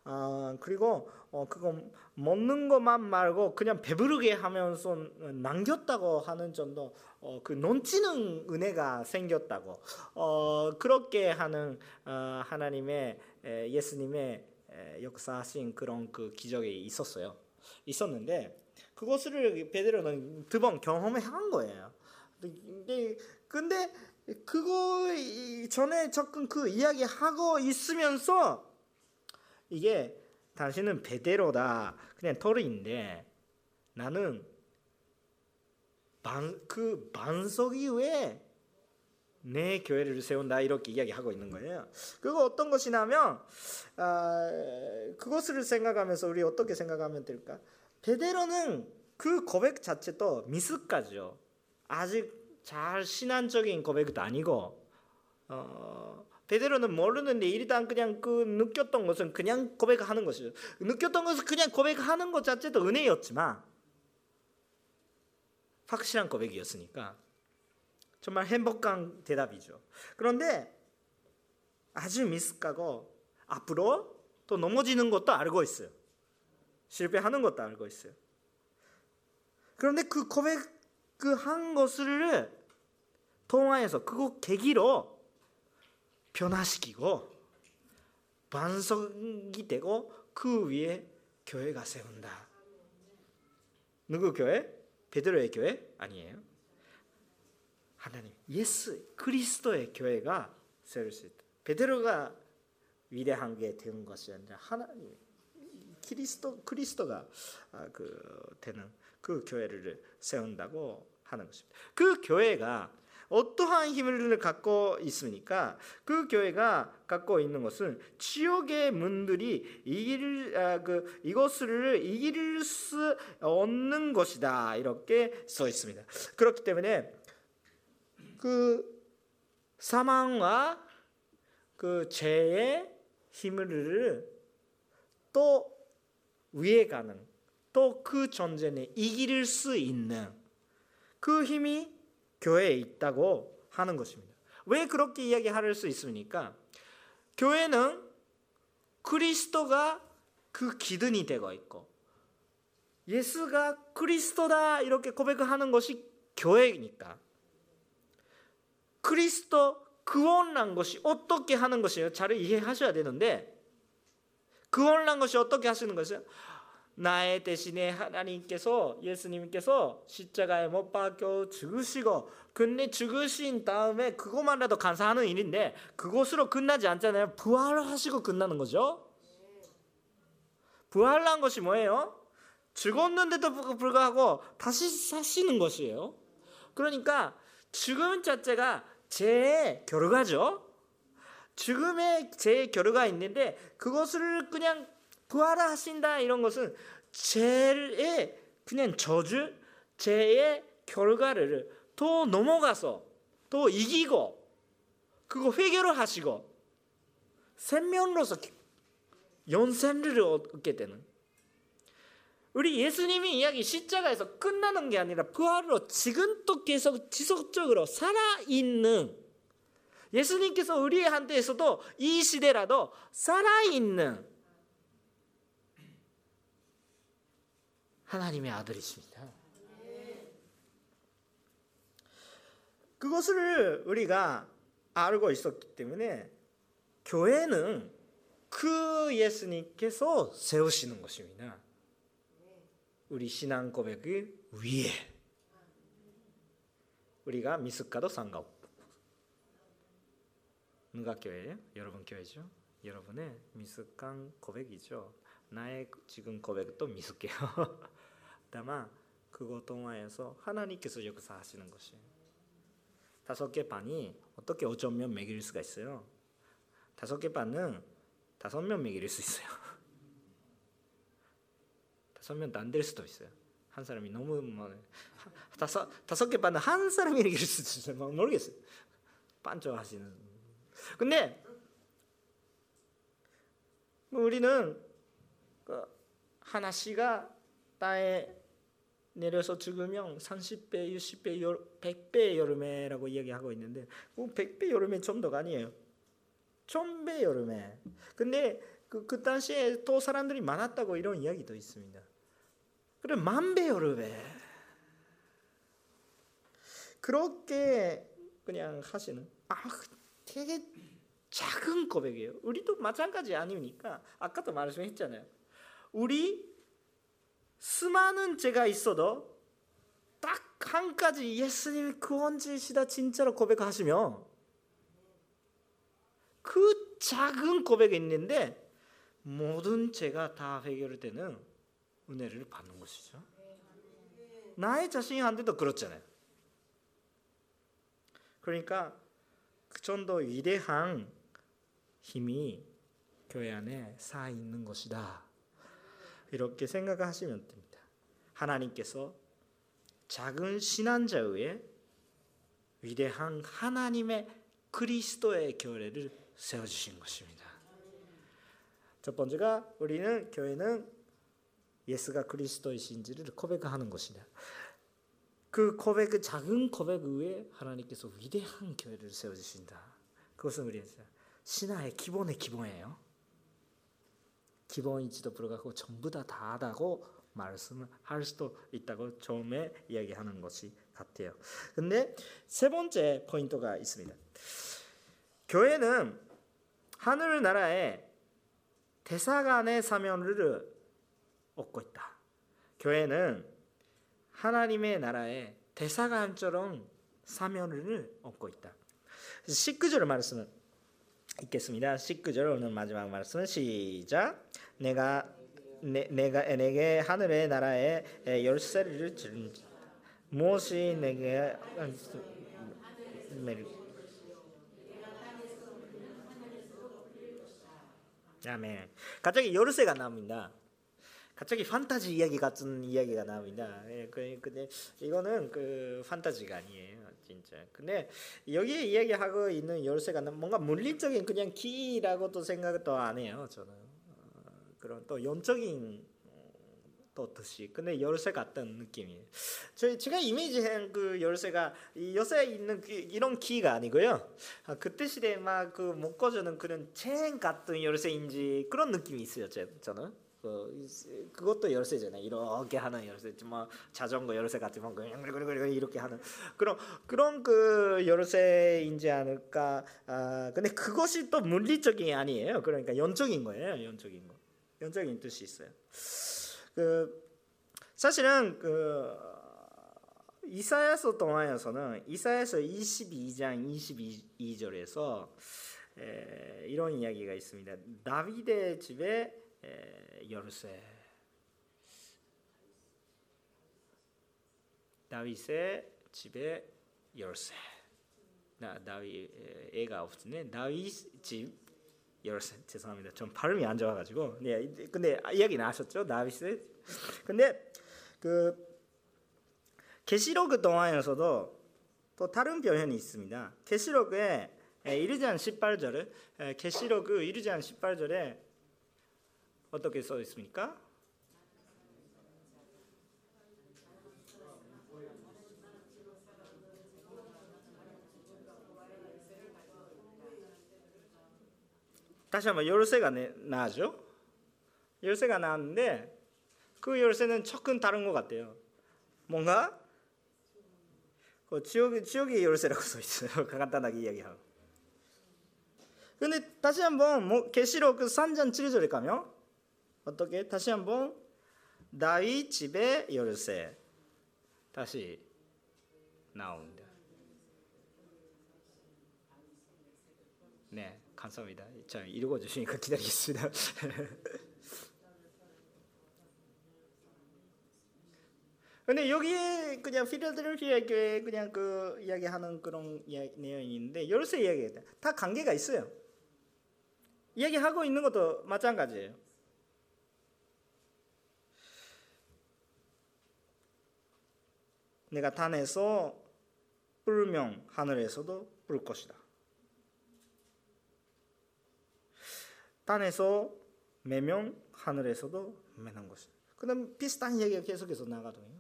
아 그리고 어 그거 먹는 것만 말고 그냥 배부르게 하면서 남겼다고 하는 정도 어, 그 넘치는 은혜가 생겼다고 어, 그렇게 하는 어, 하나님의 에, 예수님의 에, 역사하신 그런 그 기적이 있었어요. 있었는데 그것을 베드로는 두 번 경험한 거예요. 근데, 근데 그거 전에 접근 그 이야기 하고 있으면서 이게 당신은 베데로다. 그냥 토르인데 나는 반, 그 반석 이후에 내 교회를 세운다 이렇게 이야기하고 있는 거예요. 그거 어떤 것이냐면 아, 그것을 생각하면서 우리 어떻게 생각하면 될까? 베데로는 그 고백 자체도 미숙하죠. 아직 잘 신앙적인 고백도 아니고 어, 베드로는 모르는데 일단 그냥 그 느꼈던 것은 그냥 고백하는 것이죠. 느꼈던 것은 그냥 고백하는 것 자체도 은혜였지만 확실한 고백이었으니까 정말 행복한 대답이죠. 그런데 아주 미숙하고 앞으로 또 넘어지는 것도 알고 있어요. 실패하는 것도 알고 있어요. 그런데 그 고백 그 한 것을 통화해서 그거 계기로 변화시키고 반석이 되고 그 위에 교회가 세운다. 누구 교회? 베드로의 교회 아니에요. 하나님 예수 그리스도의 교회가 세울 수 있다. 베드로가 위대한 게 되는 것이 아니라 하나님 그리스도 그리스도가 아, 그 되는 그 교회를 세운다고 하는 것입니다. 그 교회가 어떠한 힘을 갖고 있습니까? 그 교회가 갖고 있는 것은 지옥의 문들이 이길 아, 그 이것을 이길 수 없는 것이다 이렇게 써 있습니다. 그렇기 때문에 그 사망과 그 죄의 힘을 또 위에 가는 또그 전쟁에 이길 수 있는 그 힘이 교회에 있다고 하는 것입니다. 왜 그렇게 이야기할 수 있습니까? 교회는 그리스도가 그 기둥이 되고 있고 예수가 그리스도다 이렇게 고백하는 것이 교회니까 그리스도 구원난 것이 어떻게 하는 것이에요? 잘 이해하셔야 되는데 구원난 것이 어떻게 하시는 것이에요? 나의 대신에 하나님께서 예수님께서 십자가에 못 박혀 죽으시고 근데 죽으신 다음에 그것만이라도 감사하는 일인데 그것으로 끝나지 않잖아요. 부활하시고 끝나는 거죠. 부활한 것이 뭐예요? 죽었는데도 불구하고 다시 사시는 것이에요. 그러니까 죽음 자체가 죄의 결과죠. 죽음의 죄의 결과가 있는데 그것을 그냥 부활하신다 이런 것은 죄의 그냥 저주, 죄의 결과를 더 넘어가서 더 이기고 그거 회개를 하시고 생명으로서 연생을 얻게 되는. 우리 예수님이 이야기 십자가에서 끝나는 게 아니라 부활로 지금도 계속 지속적으로 살아있는. 예수님께서 우리한테서도 이 시대라도 살아있는 하나님의 아들이십니다. 그것을 우리가 알고 있었기 때문에 교회는 그 예수님께서 세우시는 것입니다. 우리 신앙 고백을 위해 우리가 미숙가도 상관없고 누가 교회예요? 여러분 교회죠? 여러분의 미숙한 고백이죠. 나의 지금 고백도 미숙해요. [laughs] 다만 그것 동안에서 하나님께서 역사하시는 것이에요. 다섯 개 반이 어떻게 5점면 매길 수가 있어요? 다섯 개 반은 다섯 명 매길 수 있어요. [laughs] 다섯 명도 안될 수도 있어요. 한 사람이 너무 많아요. 다섯 다섯 개 반은 한 사람이 매길 수도 있어요. 막 모르겠어요. 반쪽하시는. 근데 우리는 그 하나씨가 땅에 내려서 죽으면 30배, 60배, 100배 여름에라고 이야기하고 있는데 그 100배 여름에 좀 더가 아니에요. 1000배 여름에. 근데 그, 그 당시에 또 사람들이 많았다고 이런 이야기도 있습니다. 그래 만배 여름에. 그렇게 그냥 하시는 아 되게 작은 고백이에요. 우리도 마찬가지 아니니까 아까도 말씀했잖아요. 우리 수많은 죄가 있어도 딱 한 가지 예수님이 구원주시다 진짜로 고백하시면 그 작은 고백이 있는데 모든 죄가 다 해결되는 은혜를 받는 것이죠. 나의 자신한테도 그렇잖아요. 그러니까 그 정도 위대한 힘이 교회 안에 쌓여 있는 것이다. 이렇게 생각하시면 됩니다. 하나님께서 작은 신한자의 위대한 하나님의 그리스도의 교회를 세워주신 것입니다. 첫 번째가 우리는 교회는 예수가 그리스도이신지를 고백하는 것이다. 그 고백, 그 작은 고백 위에 하나님께서 위대한 교회를 세워주신다. 그것은 우리 신화의 기본의 기본이에요. 기본인지도 불구하고 전부 다 다하다고 말씀을 할 수도 있다고 처음에 이야기하는 것이 같아요. 근데 세 번째 포인트가 있습니다. 교회는 하늘 나라의 대사관의 사명을 얻고 있다. 교회는 하나님의 나라의 대사관처럼 사명을 얻고 있다. 19절 말씀은 읽겠습니다. 19절 오늘 마지막 말씀은 시작. 내가 내, 내가 내게 하늘의 나라의 열쇠를 준 무엇이 내게 아멘. 갑자기 열쇠가 나옵니다. 갑자기 판타지 이야기 같은 이야기가 나옵니다. 예, 그, 근데 이거는 그 판타지가 아니에요, 진짜. 근데 여기 이야기하고 있는 열쇠가 뭔가 물리적인 그냥 키라고도 생각도 안 해요, 저는. 어, 그런 또 영적인 또 뜻이 근데 열쇠 같은 느낌이에요. 저 제가 이미지한 그 열쇠가 이 열쇠에 있는 그 이런 키가 아니고요. 아, 그때 시대에 막그 묶어주는 그런 체인 같은 열쇠인지 그런 느낌이 있어요. 저는. 그 그것도 열쇠잖아요. 이렇게 하는 열쇠, 뭐 자전거 열쇠 같은 거 이렇게 하는 그런 그런 그 열쇠인지 않을까. 아 근데 그것이 또 물리적인 아니에요. 그러니까 연적인 거예요. 연적인 거, 연적인 뜻이 있어요. 그 사실은 그 이사야서 동화에서는 이사야서 22장 22절에서 에, 이런 이야기가 있습니다. 다윗의 집에 열쇠 다윗의 집에 열쇠 나 다윗 애가 없네. 다윗 집 열쇠 죄송합니다. 좀 발음이 안 좋아가지고. 네 근데 이야기 나셨죠? 다윗의 근데 그 계시록 동화에서도 또 다른 표현이 있습니다. 계시록에 1장 18절에 계시록 1장 18절에 어떻게 써 있습니까? 다시 한번 열쇠가 나죠. 열쇠가 나왔는데 그 열쇠는 조금 다른 것 같아요. 뭔가 그 지옥 지옥의 열쇠라고 [laughs] 써 있어요. 간단하게 이야기하고. 근데 다시 한번 뭐 계시록 그 3장 7절에 가면 어떻게 다시 한번 다윗 집의 열쇠 다시 나옵니다. 네, 감사합니다. 자, 읽어 주시니까 기다리겠습니다. [laughs] 근데 여기에 그냥 필라델피아 교회 그냥 그 이야기하는 그런 이야기, 내용인데 열세 이야기 다 관계가 있어요. 이야기하고 있는 것도 마찬가지예요. 내가 단에서 불명 하늘에서도 불 것이다. 땅에서 매명 하늘에서도 매는 것이다. 그럼 비슷한 이야기가 계속해서 나가거든요.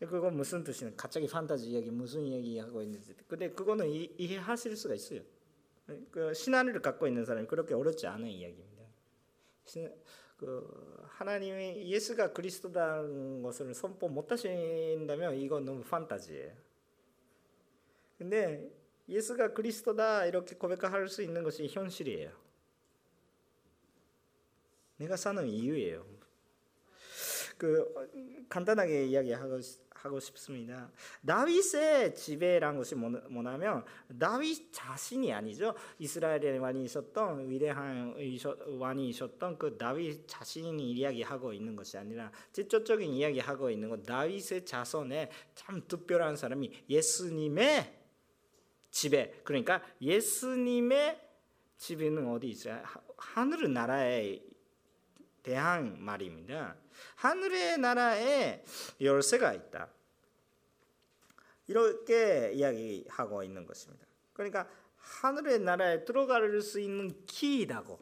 그거 무슨 뜻이냐? 갑자기 판타지 이야기 무슨 이야기 하고 있는지. 근데 그거는 이, 이해하실 수가 있어요. 그 신앙을 갖고 있는 사람이 그렇게 어렵지 않은 이야기입니다. 신, 그 하나님이 예수가 그리스도라는 것을 선포 못 하신다면 이건 너무 판타지예요. 근데 예수가 그리스도다 이렇게 고백할 수 있는 것이 현실이에요. 내가 사는 이유예요. 그 간단하게 이야기하고 하고 싶습니다. 다윗의 지배란 것이 뭐냐면 다윗 자신이 아니죠. 이스라엘의 왕이셨던 위대한 왕이셨던 그 다윗 자신이 이야기하고 있는 것이 아니라 직접적인 이야기하고 있는 것 다윗의 자손에 참 특별한 사람이 예수님의 지배 그러니까 예수님의 지배는 어디 있어요? 하늘 나라에 대한 말입니다. 하늘의 나라에 열쇠가 있다. 이렇게 이야기하고 있는 것입니다. 그러니까 하늘의 나라에 들어갈 수 있는 키라고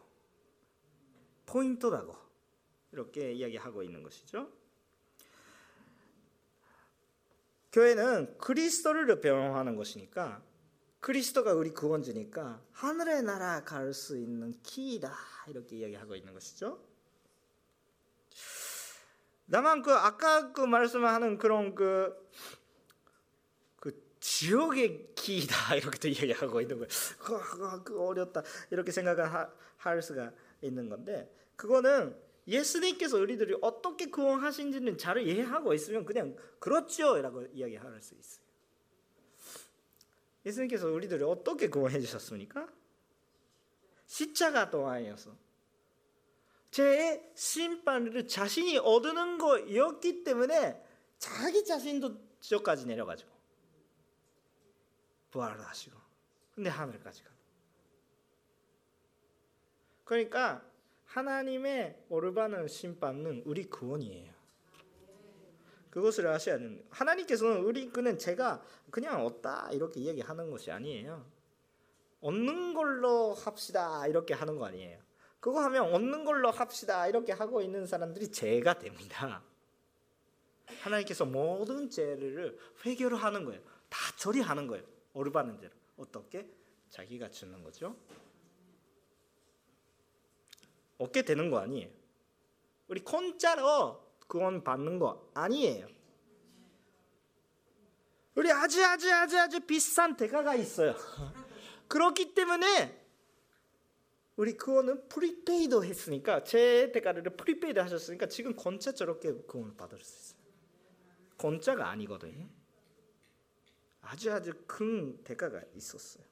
포인트라고 이렇게 이야기하고 있는 것이죠. 교회는 그리스도를 배경하는 것이니까 그리스도가 우리 구원주니까 하늘의 나라 갈 수 있는 키다 이렇게 이야기하고 있는 것이죠. 다만 그 아까 그 말씀하는 그런 그, 그 지옥의 길이다 이렇게 또 이야기하고 있는 거예요. 그, 어렵다 이렇게 생각을 하, 할 수가 있는 건데 그거는 예수님께서 우리들이 어떻게 구원하신지는 잘 이해하고 있으면 그냥 그렇죠라고 이야기할 수 있어요. 예수님께서 우리들을 어떻게 구원해 주셨습니까? 십자가 동안이어서 제 심판을 자신이 얻는 거였기 때문에 자기 자신도 지옥까지 내려가지고 부활을 하시고 근데 하늘까지 가. 그러니까 하나님의 오르바는 심판은 우리 구원이에요. 그것을 아셔야 됩니다. 하나님께서는 우리 그는 제가 그냥 얻다 이렇게 이야기하는 것이 아니에요. 얻는 걸로 합시다 이렇게 하는 거 아니에요. 그거 하면 얻는 걸로 합시다. 이렇게 하고 있는 사람들이 죄가 됩니다. 하나님께서 모든 죄를 회개를 하는 거예요. 다 처리하는 거예요. 오르바는 죄로. 어떻게? 자기가 주는 거죠. 얻게 되는 거 아니에요. 우리 공짜로 구원 받는 거 아니에요. 우리 아주 아주 아주 아주 비싼 대가가 있어요. [laughs] 그렇기 때문에 우리 그거는 prepaid 했으니까 죄 대가를 prepaid 하셨으니까 지금 공짜 저렇게 그걸 받을 수 있어요. 공짜가 아니거든요. 아주 아주 큰 대가가 있었어요.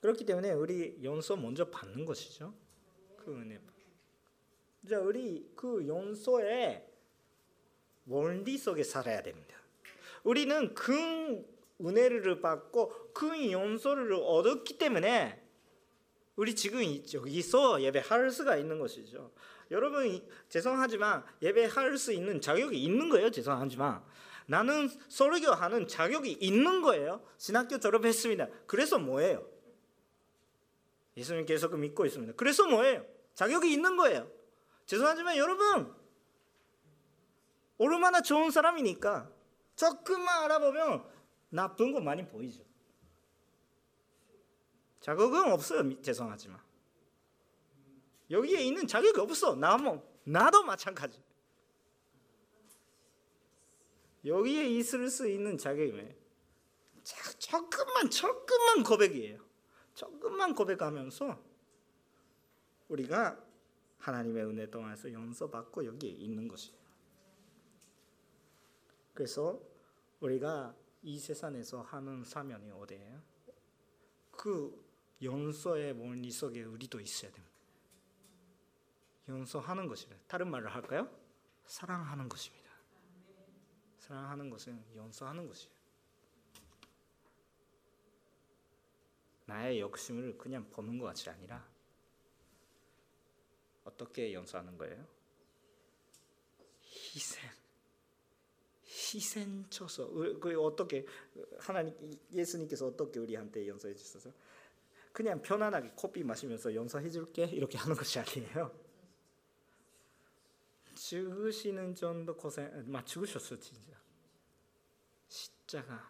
그렇기 때문에 우리 연소 먼저 받는 것이죠. 그 은혜. 자, 우리 그 연소의 원리 속에 살아야 됩니다. 우리는 큰 은혜를 받고 그 용서를 얻었기 때문에 우리 지금 여기서 예배할 수가 있는 것이죠. 여러분 죄송하지만 예배할 수 있는 자격이 있는 거예요. 죄송하지만 나는 설교하는 자격이 있는 거예요. 신학교 졸업했습니다. 그래서 뭐예요? 예수님 계속 믿고 있습니다. 그래서 뭐예요? 자격이 있는 거예요. 죄송하지만 여러분 얼마나 좋은 사람이니까 조금만 알아보면 나쁜 거 많이 보이죠. 자격은 없어요. 죄송하지만 여기에 있는 자격이 없어. 나 뭐 나도 마찬가지. 여기에 있을 수 있는 자격이 조금만 조금만 고백이에요. 조금만 고백하면서 우리가 하나님의 은혜 동안에서 용서받고 여기에 있는 것이에요. 그래서 우리가 이 세상에서 하는 사명이 어디예요? 그 연소의 원리 속에 우리도 있어야 됩니다. 용서하는 것이래. 다른 말을 할까요? 사랑하는 것입니다. 사랑하는 것은 용서하는 것이에요. 나의 욕심을 그냥 보는 것이 아니라 어떻게 용서하는 거예요? 희생. 희생 쳐서 그 어떻게 하나님 예수님께서 어떻게 우리한테 용서해 주셔서 그냥 편안하게 커피 마시면서 용서해 줄게 이렇게 하는 것이 아니에요. 죽으시는 정도 고생, 막 죽으셨어 진짜. 십자가의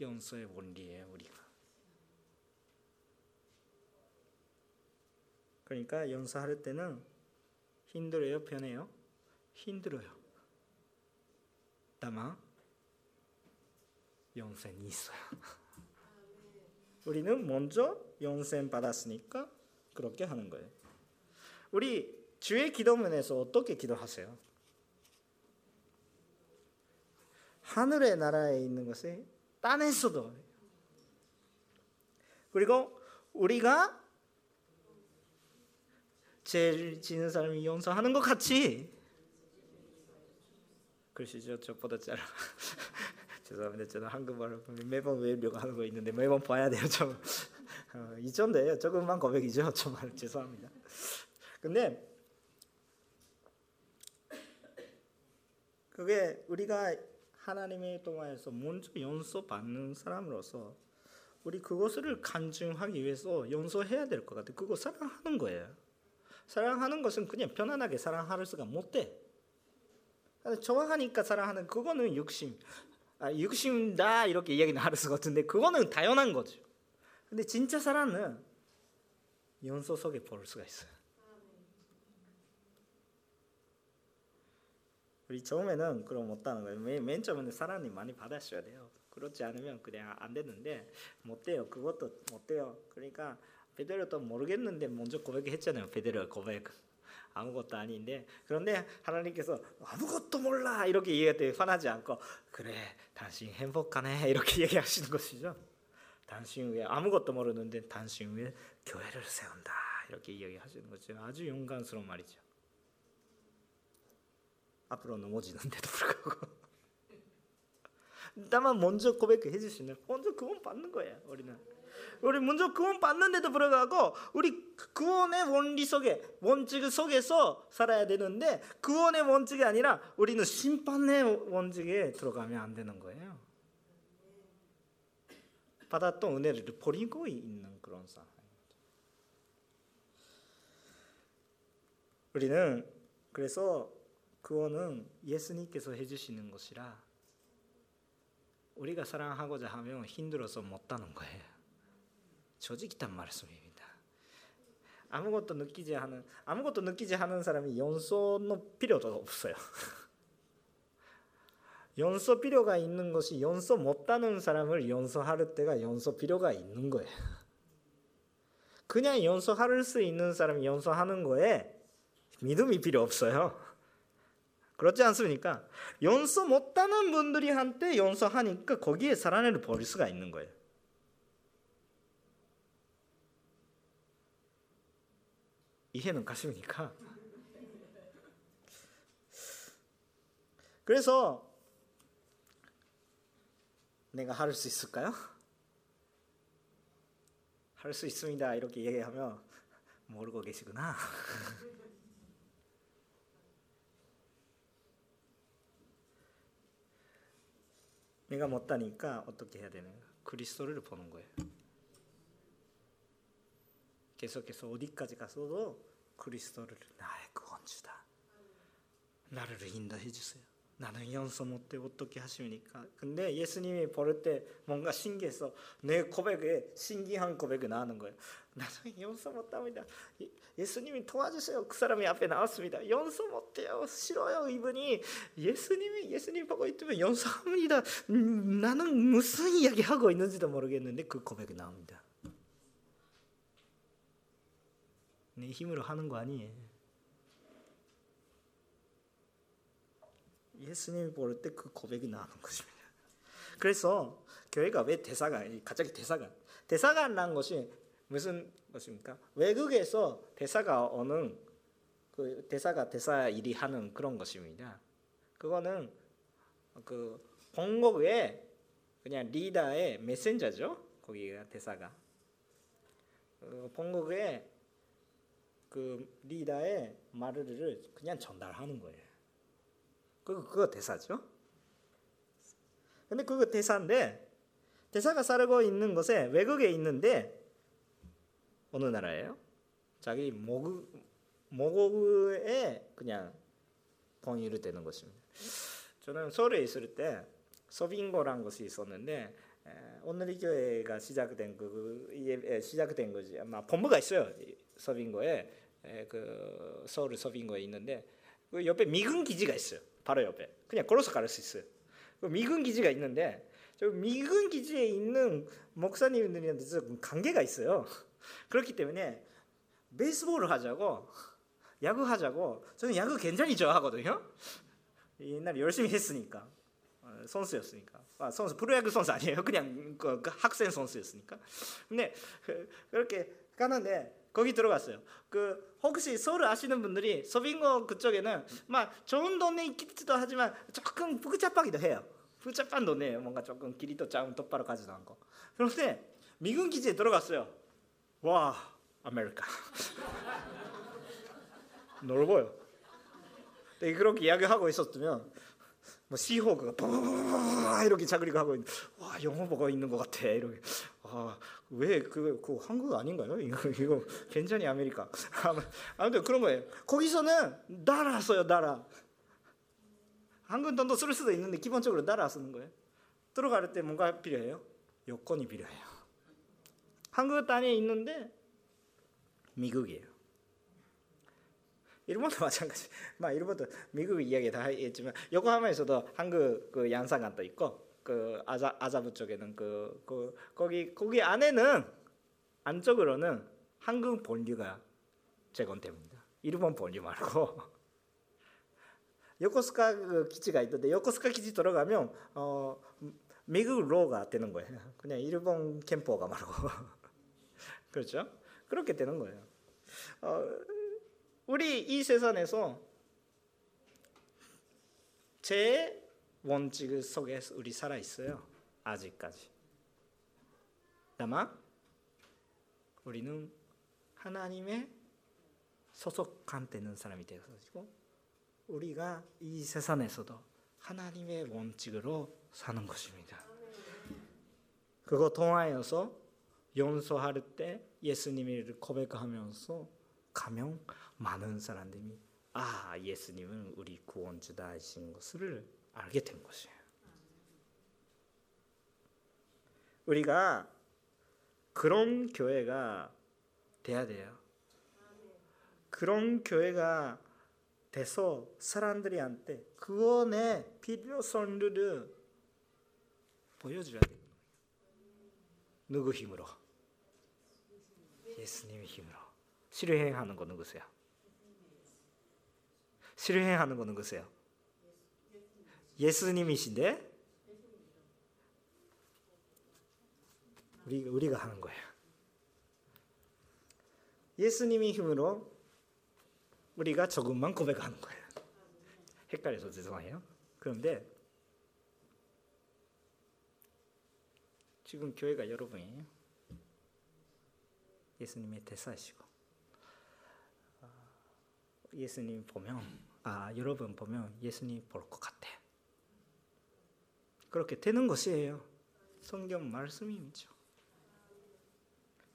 용서의 원리예요 우리가. 그러니까 용서할 때는 힘들어요, 편해요? 힘들어요. 다만 용서는 있어요. [laughs] 우리는 먼저 용서 받았으니까 그렇게 하는 거예요. 우리 주의 기도문에서 어떻게 기도하세요? 하늘의 나라에 있는 것이 땅에서도 그리고 우리가 죄를 지는 사람이 용서하는 것 같이 글씨죠. 저보다 잘 [laughs] 죄송합니다. 저는 한국말을 매번 외우려고 하는 거 있는데 매번 봐야 돼요 좀. 어, 이전데 조금만 고백이죠. [laughs] 정말 죄송합니다. 근데 그게 우리가 하나님의 동화에서 먼저 용서 받는 사람으로서 우리 그것을 간증하기 위해서 용서해야 될 것 같아. 그거 사랑하는 거예요. 사랑하는 것은 그냥 편안하게 사랑할 수가 못 돼. 좋아하니까 사랑하는 그거는 욕심. 아, 욕심다 이렇게 이야기는 할 수가 없는데 그거는 당연한 거죠. 근데 진짜 사랑은 연소 속에 볼 수가 있어요. 우리 처음에는 그럼 못하는 거예요. 맨, 맨 처음에는 사랑이 많이 받았어야 돼요. 그렇지 않으면 그냥 안 되는데 못 돼요. 그것도 못 돼요. 그러니까 베드로도 모르겠는데 먼저 고백했잖아요. 베드로 고백. 아무것도 아닌데 그런데 하나님께서 아무것도 몰라 이렇게 얘기할 때 화나지 않고 그래 당신 행복하네 이렇게 [laughs] 얘기하시는 것이죠. 당신 왜 아무것도 모르는데 당신 왜 교회를 세운다 이렇게 이야기하시는 거죠. 아주 용감스러운 말이죠. 앞으로 넘어지는데도 불구하고 [laughs] 다만 먼저 고백해 주시는 먼저 그건 받는 거예요 우리는 우리 먼저 구원 받는데도 불구하고 우리 구원의 원리 속에 원칙 속에서 살아야 되는데 구원의 원칙이 아니라 우리는 심판의 원칙에 들어가면 안 되는 거예요. 받았던 은혜를 버리고 있는 그런 상황. 우리는 그래서 구원은 예수님께서 해주시는 것이라 우리가 사랑하고자 하면 힘들어서 못하는 거예요. 조직이단 말씀입니다. 아무것도 느끼지 않은 아무것도 느끼지 않은 사람이 연소の 필요도 없어요. [laughs] 연소 필요가 있는 것이 연소 못하는 사람을 연소할 때가 연소 필요가 있는 거예요. [laughs] 그냥 연소할 수 있는 사람이 연소하는 거에 믿음이 필요 없어요. [laughs] 그렇지 않습니까? 연소 못하는 분들이 한테 연소하니까 거기에 사랑을 버릴 수가 있는 거예요. 이해는 가십니까? 그래서 내가 할 수 있을까요? 할 수 있습니다. 이렇게 얘기하면 모르고 계시구나. [laughs] 내가 못하니까 어떻게 해야 되는 그리스도를 보는 거예요. 계속해서 어디까지 가서도 그리스도를 나의 구원주다. 나를 인도해 주세요. 나는 연소 못해 어떻게 하십니까? 근데 예수님이 버릴 때 뭔가 신기해서 내 고백에 신기한 고백이 나오는 거예요. 나는 연소 못합니다. 예수님이 도와주세요. 그 사람이 앞에 나왔습니다. 연소 못해요. 싫어요. 이분이 예수님이 예수님 보고 있으면 연소합니다. 음, 나는 무슨 이야기 하고 있는지도 모르겠는데 그 고백이 나옵니다. 내 힘으로 하는 거 아니에요. 예수님이 볼 때 그 고백이 나오는 것입니다. 그래서 교회가 왜 대사관, 갑자기 대사관, 대사관이라는 것이 무슨 것입니까? 외국에서 대사가 오는 그 대사가 대사 일이 하는 그런 것입니다. 그거는 그 본국의 그냥 리더의 메신저죠. 거기가 대사가 그 본국의 그 리더의 말을 그냥 전달하는 거예요. 그 그거 대사죠. 근데 그거 대사인데 대사가 살고 있는 곳에 외국에 있는데 어느 나라예요? 자기 모국 모국에 그냥 통일이 되는 것입니다. 저는 서울에 있을 때 서빙고라는 것이 있었는데 오늘의 교회가 시작된 그 시작된 거지. 아마 본부가 있어요. 서빙고에 그 서울 서빙고에 있는데 그 옆에 미군 기지가 있어요. 바로 옆에 그냥 걸어서 갈 수 있어요. 그 미군 기지가 있는데 저 미군 기지에 있는 목사님들한테 관계가 있어요. 그렇기 때문에 베이스볼을 하자고 야구 하자고 저는 야구 굉장히 좋아하거든요. 옛날 열심히 했으니까 어, 선수였으니까 아, 선수 프로야구 선수 아니에요. 그냥 그, 그 학생 선수였으니까. 근데 그, 그렇게 가는데 거기 들어갔어요. 그 혹시 서울 아시는 분들이 서빙고 그쪽에는 막 좋은 동네 있기도 하지만 조금 복잡하기도 해요. 복잡한 동네예요. 뭔가 조금 길이도 좀 똑바로 가지도 않고. 그런데 미군 기지에 들어갔어요. 와, 아메리카. [laughs] 넓어요. 네, 그렇게 이야기하고 있었으면 뭐 시호가 이렇게 자그리고 하고 있는 와 영어 보고 있는 것 같아 이렇게 아 왜 그 그 한국 아닌가요? [laughs] 이거 이거 괜찮이 아메리카. 아무튼 그런 거예요. 거기서는 나라 써요 나라. 한국 돈도 쓸 수도 있는데 기본적으로 나라 쓰는 거예요. 들어갈 때 뭔가 필요해요? 여권이 필요해요. 한국 땅에 있는데 미국이에요. 일본도 [laughs] 마찬가지. 막 일본도 미국 이야기 다 했지만 요코하마에서도 한국 그 양산관도 있고 그 아자 아자부 쪽에는 그, 그 거기 거기 안에는 안쪽으로는 한국 본류가 재건됩니다. 일본 본류 말고 [laughs] 요코스카 그 기지가 있던데 요코스카 기지 들어가면 어 미국 로가 되는 거예요. 그냥 일본 캠포가 말고 [laughs] 그렇죠? 그렇게 되는 거예요. 어, 우리 이 세상에서 제 원칙 속에 우리 살아 있어요. 아직까지. 다만 우리는 하나님의 소속감 되는 사람이 되어가지고 우리가 이 세상에서도 하나님의 원칙으로 사는 것입니다. 그거 통하여서 용서할 때 예수님을 고백하면서 가면 많은 사람들이 아 예수님은 우리 구원주다이신 것을 알게 된 것이에요. 우리가 그런 교회가 돼야 돼요. 그런 교회가 돼서 사람들이한테 그원의 필요성을 보여줘야 돼요. 누구 힘으로? 예수님의 힘으로. 실행하는 거 누구세요? 실행하는 거 누구세요? 예수님이신데 우리 우리가 하는 거예요. 예수님이 힘으로 우리가 조금만 고백하는 거예요. 헷갈려서 죄송해요. 그런데 지금 교회가 여러분이에요. 예수님의 대사시고 예수님 보면 아 여러분 보면 예수님 볼 것 같아. 그렇게 되는 것이에요. 성경 말씀이죠.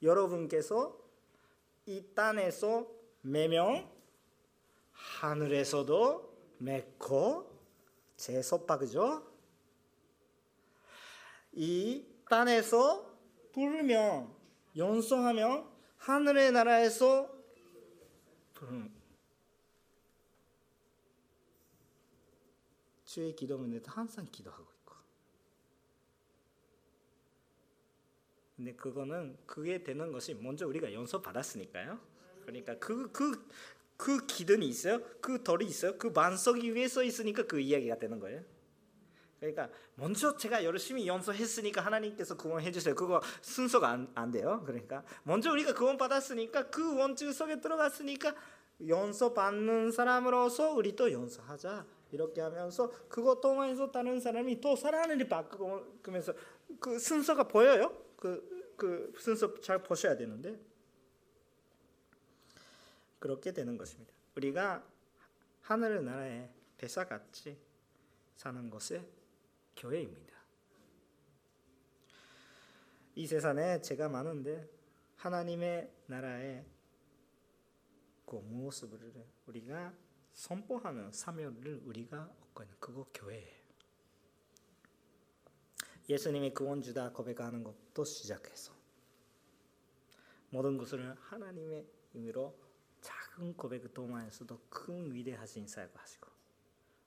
여러분께서 이 땅에서 매명 하늘에서도 맺고 제속박이죠. 이 땅에서 부르면 연소하면 하늘의 나라에서 부르는 주의 기도문에도 항상 기도하고 있고. 근데 그거는 그게 되는 것이 먼저 우리가 연서 받았으니까요. 그러니까 그 그 그 기둥이 있어요. 그 덜이 있어요. 그 반석이 위에 서 있으니까 그 이야기가 되는 거예요. 그러니까 먼저 제가 열심히 연소했으니까 하나님께서 구원해 주세요. 그거 순서가 안, 안 돼요. 그러니까 먼저 우리가 구원 받았으니까 그 원칙 속에 들어갔으니까 연소 받는 사람으로서 우리 또 연소하자. 이렇게 하면서 그거 통해서 다른 사람이 또 사랑을 바꾸고 그러면서 그 순서가 보여요. 그, 그 순서 잘 보셔야 되는데 그렇게 되는 것입니다. 우리가 하늘 나라의 대사같이 사는 것이 교회입니다. 이 세상에 죄가 많은데 하나님의 나라의 그 모습을 우리가 선포하는 사명을 우리가 얻고 있는 그거 교회예요. 예수님이 구원주다 고백하는 것도 시작해서 모든 것을 하나님의 의미로 작은 고백 동안에서도 큰 위대하신 사역을 하시고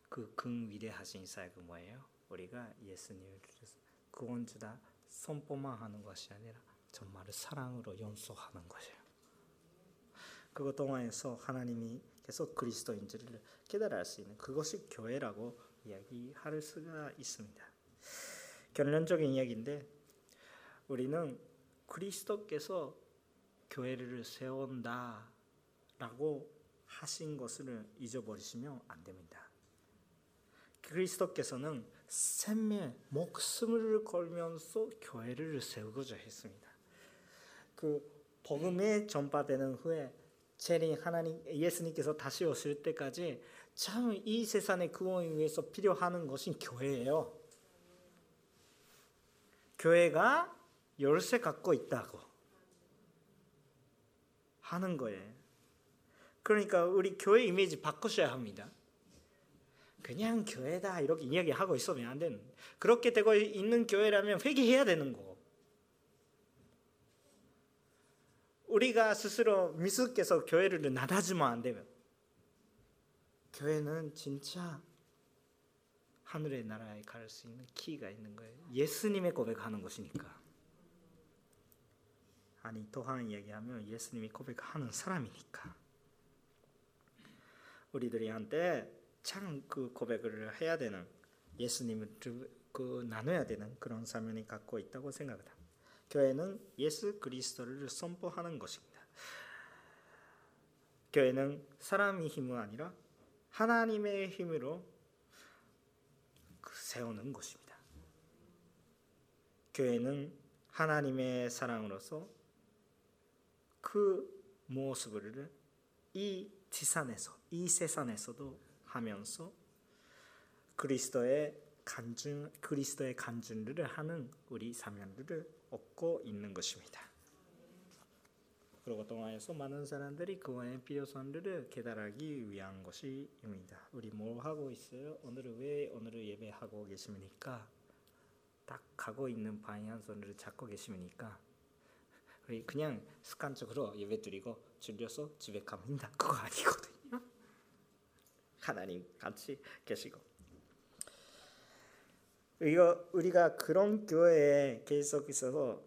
그 큰 위대하신 사역은 뭐예요? 우리가 예수님을 구원주다 선포만 하는 것이 아니라 정말 사랑으로 연소하는 것이에요. 그것 동안에서 하나님이 계속 그리스도인지를 깨달을 수 있는 그것이 교회라고 이야기할 수가 있습니다. 결론적인 이야기인데 우리는 그리스도께서 교회를 세운다라고 하신 것을 잊어버리시면 안 됩니다. 그리스도께서는 생명, 목숨을 걸면서 교회를 세우고자 했습니다. 그 복음에 전파되는 후에 재림 하나님 예수님께서 다시 오실 때까지 참 이 세상의 구원을 위해서 필요하는 것이 교회예요. 교회가 열쇠 갖고 있다고 하는 거예요. 그러니까 우리 교회 이미지 바꾸셔야 합니다. 그냥 교회다 이렇게 이야기하고 있으면 안 되는. 그렇게 되고 있는 교회라면 회개해야 되는 거. 우리가 스스로 미숙해서 교회를 나다주면 안 되면 교회는 진짜 하늘의 나라에 갈 수 있는 키가 있는 거예요. 예수님의 고백하는 것이니까. 아니 또한 얘기하면 예수님이 고백하는 사람이니까. 우리들이 한테 참 그 고백을 해야 되는 예수님을 그 나눠야 되는 그런 사명이 갖고 있다고 생각합니다. 교회는 예수 그리스도를 선포하는 것입니다. 교회는 사람의 힘이 아니라 하나님의 힘으로 세우는 것입니다. 교회는 하나님의 사랑으로서 그 모습을 이 지산에서 이 세상에서도 하면서 그리스도의 간증 그리스도의 간증을 하는 우리 사명들을 얻고 있는 것입니다. 그리고 동안에서 많은 사람들이 그와의 필요성을 깨달기 위한 것입니다. 우리 뭐 하고 있어요? 오늘 왜 오늘 예배하고 계십니까? 딱 가고 있는 방향성을 잡고 계십니까? 우리 그냥 습관적으로 예배 드리고 줄여서 집에 갑니다. 그거 아니거든요. 하나님 같이 계시고 이거 우리가 그런 교회에 계속해서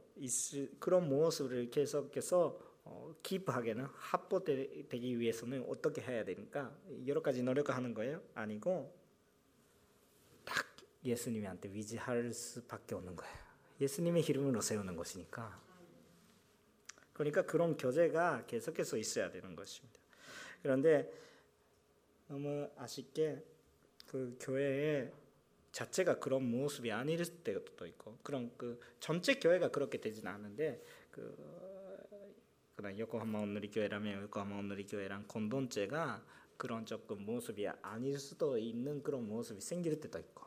그런 모습을 계속해서 어, 기쁘하게는 합보되기 위해서는 어떻게 해야 되니까 여러 가지 노력하는 거예요? 아니고 딱 예수님한테 위지할 수밖에 없는 거예요. 예수님의 이름으로 세우는 것이니까. 그러니까 그런 교제가 계속해서 있어야 되는 것입니다. 그런데 너무 아쉽게 그 교회에 자체가 그런 모습이 아닐 때도 있고 그런 그 전체 교회가 그렇게 되지는 않은데 그 그런 요코하마 온누리 교회라면 요코하마 온누리 교회랑 공동체가 그런 조금 모습이 아닐 수도 있는 그런 모습이 생길 때도 있고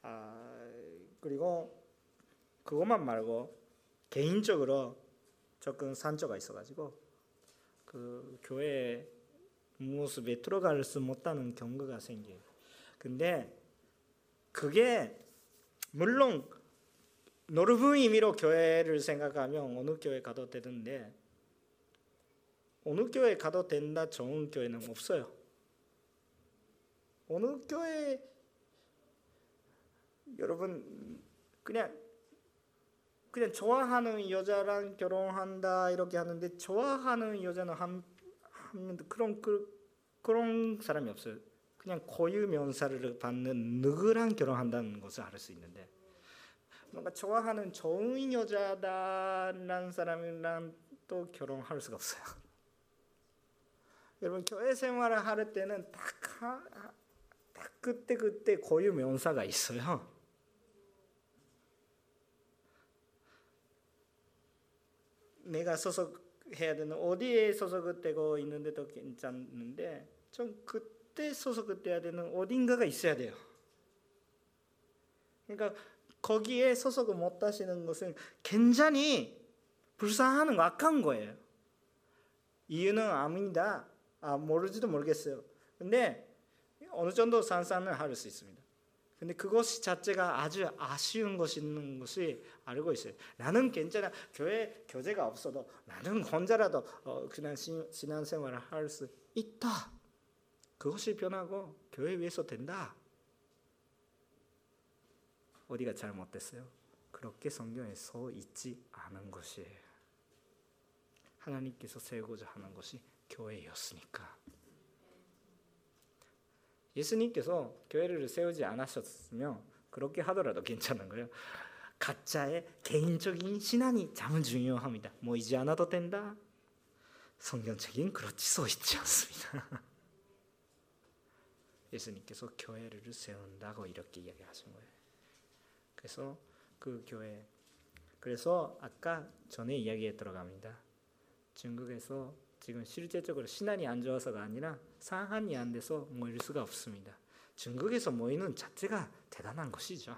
아 그리고 그것만 말고 개인적으로 조금 산조가 있어가지고 그 교회 모습에 들어갈 수 못하는 경우가 생겨요. 근데 그게 물론 넓은 의미로 교회를 생각하면 어느 교회 가도 되는데 어느 교회 가도 된다 좋은 교회는 없어요. 어느 교회 여러분 그냥 그냥 좋아하는 여자랑 결혼한다 이렇게 하는데 좋아하는 여자는 한, 한 그런 그, 그런 사람이 없어요. 그냥 고유 명사를 받는 누구랑 결혼한다는 것을 알 수 있는데 뭔가 좋아하는 좋은 여자다라는 사람이랑 또 결혼할 수가 없어요. [laughs] 여러분 교회 생활을 할 때는 딱, 하, 딱 그때 그때 고유 명사가 있어요. 내가 소속해야 되는 어디에 소속되고 있는데도 괜찮은데 좀 그때 소속돼야 되는 어딘가가 있어야 돼요. 그러니까 거기에 소속을 못 하시는 것은 굉장히 불쌍하는 거 아까운 거예요. 이유는 아닙니다. 아 모르지도 모르겠어요. 근데 어느 정도 산산을 할 수 있습니다. 근데 그것 자체가 아주 아쉬운 것인 것이 알고 있어요. 나는 괜찮아. 교회 교제가 없어도 나는 혼자라도 어, 그냥 신앙생활을 할 수 있다. 그것이 변하고 교회 위해서 된다. 어디가 잘못됐어요? 그렇게 성경에 서 있지 않은 것이에요. 하나님께서 세우고자 하는 것이 교회였으니까. 예수님께서 교회를 세우지 않으셨으면 그렇게 하더라도 괜찮은 거예요. 각자의 개인적인 신앙이 참 중요합니다. 모이지 않아도 된다. 성경책인 그렇지 써 있지 않습니다. [laughs] 예수님께서 교회를 세운다고 이렇게 이야기하신 거예요. 그래서 그 교회 그래서 아까 전에 이야기에 들어갑니다. 중국에서 지금 실제적으로 신안이 안 좋아서가 아니라 상한이 안 돼서 모일 수가 없습니다. 중국에서 모이는 자체가 대단한 것이죠.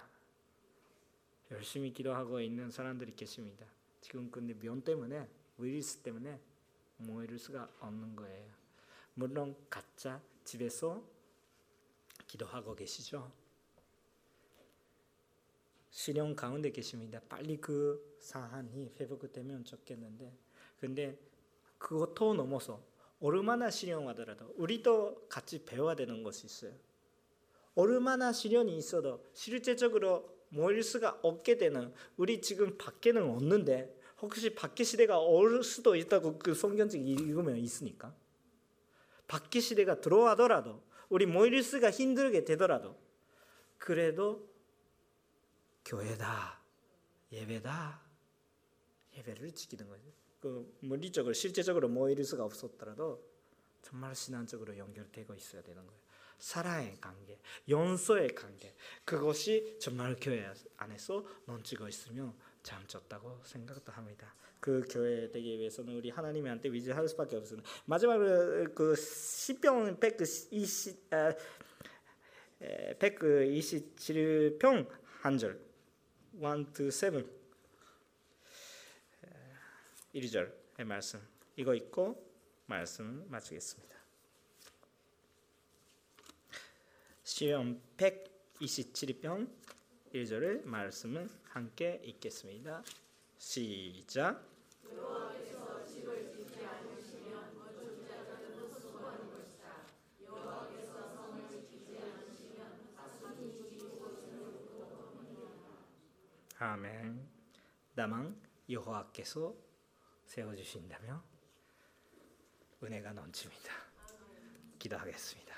열심히 기도하고 있는 사람들이 계십니다. 지금 근데 면 때문에 위리스 때문에 모일 수가 없는 거예요. 물론 각자 집에서 기도하고 계시죠. 실현 가운데 계십니다. 빨리 그 사안이 회복되면 좋겠는데, 근데 그것도 넘어서 얼마나 실현하더라도 우리도 같이 배워야 되는 것이 있어요. 얼마나 시련이 있어도 실제적으로 모일 수가 없게 되는 우리 지금 밖에는 없는데 혹시 밖에 시대가 올 수도 있다고 그 성경책 읽으면 있으니까 밖에 시대가 들어와더라도 우리 모일 수가 힘들게 되더라도 그래도 교회다 예배다 예배를 지키는 거죠. 그 물리적으로 실제적으로 모일 수가 없었더라도 정말 신앙적으로 연결되고 있어야 되는 거예요. 사랑의 관계, 연소의 관계 그것이 정말 교회 안에서 넘치고 있으면 참 좋다고 생각도 합니다. 그 교회 되기 위해서는 우리 하나님한테 위지할 수밖에 없습니다. 마지막으로 그 시편 120 아, 127편 한 절, 1 to 7 1절의 말씀 이거 읽고 말씀 마치겠습니다. 시험 127편 1절의 말씀을 함께 읽겠습니다. 시작. 아멘. 다만 여호와께서 세워 주신다면 은혜가 넘칩니다. 기도하겠습니다.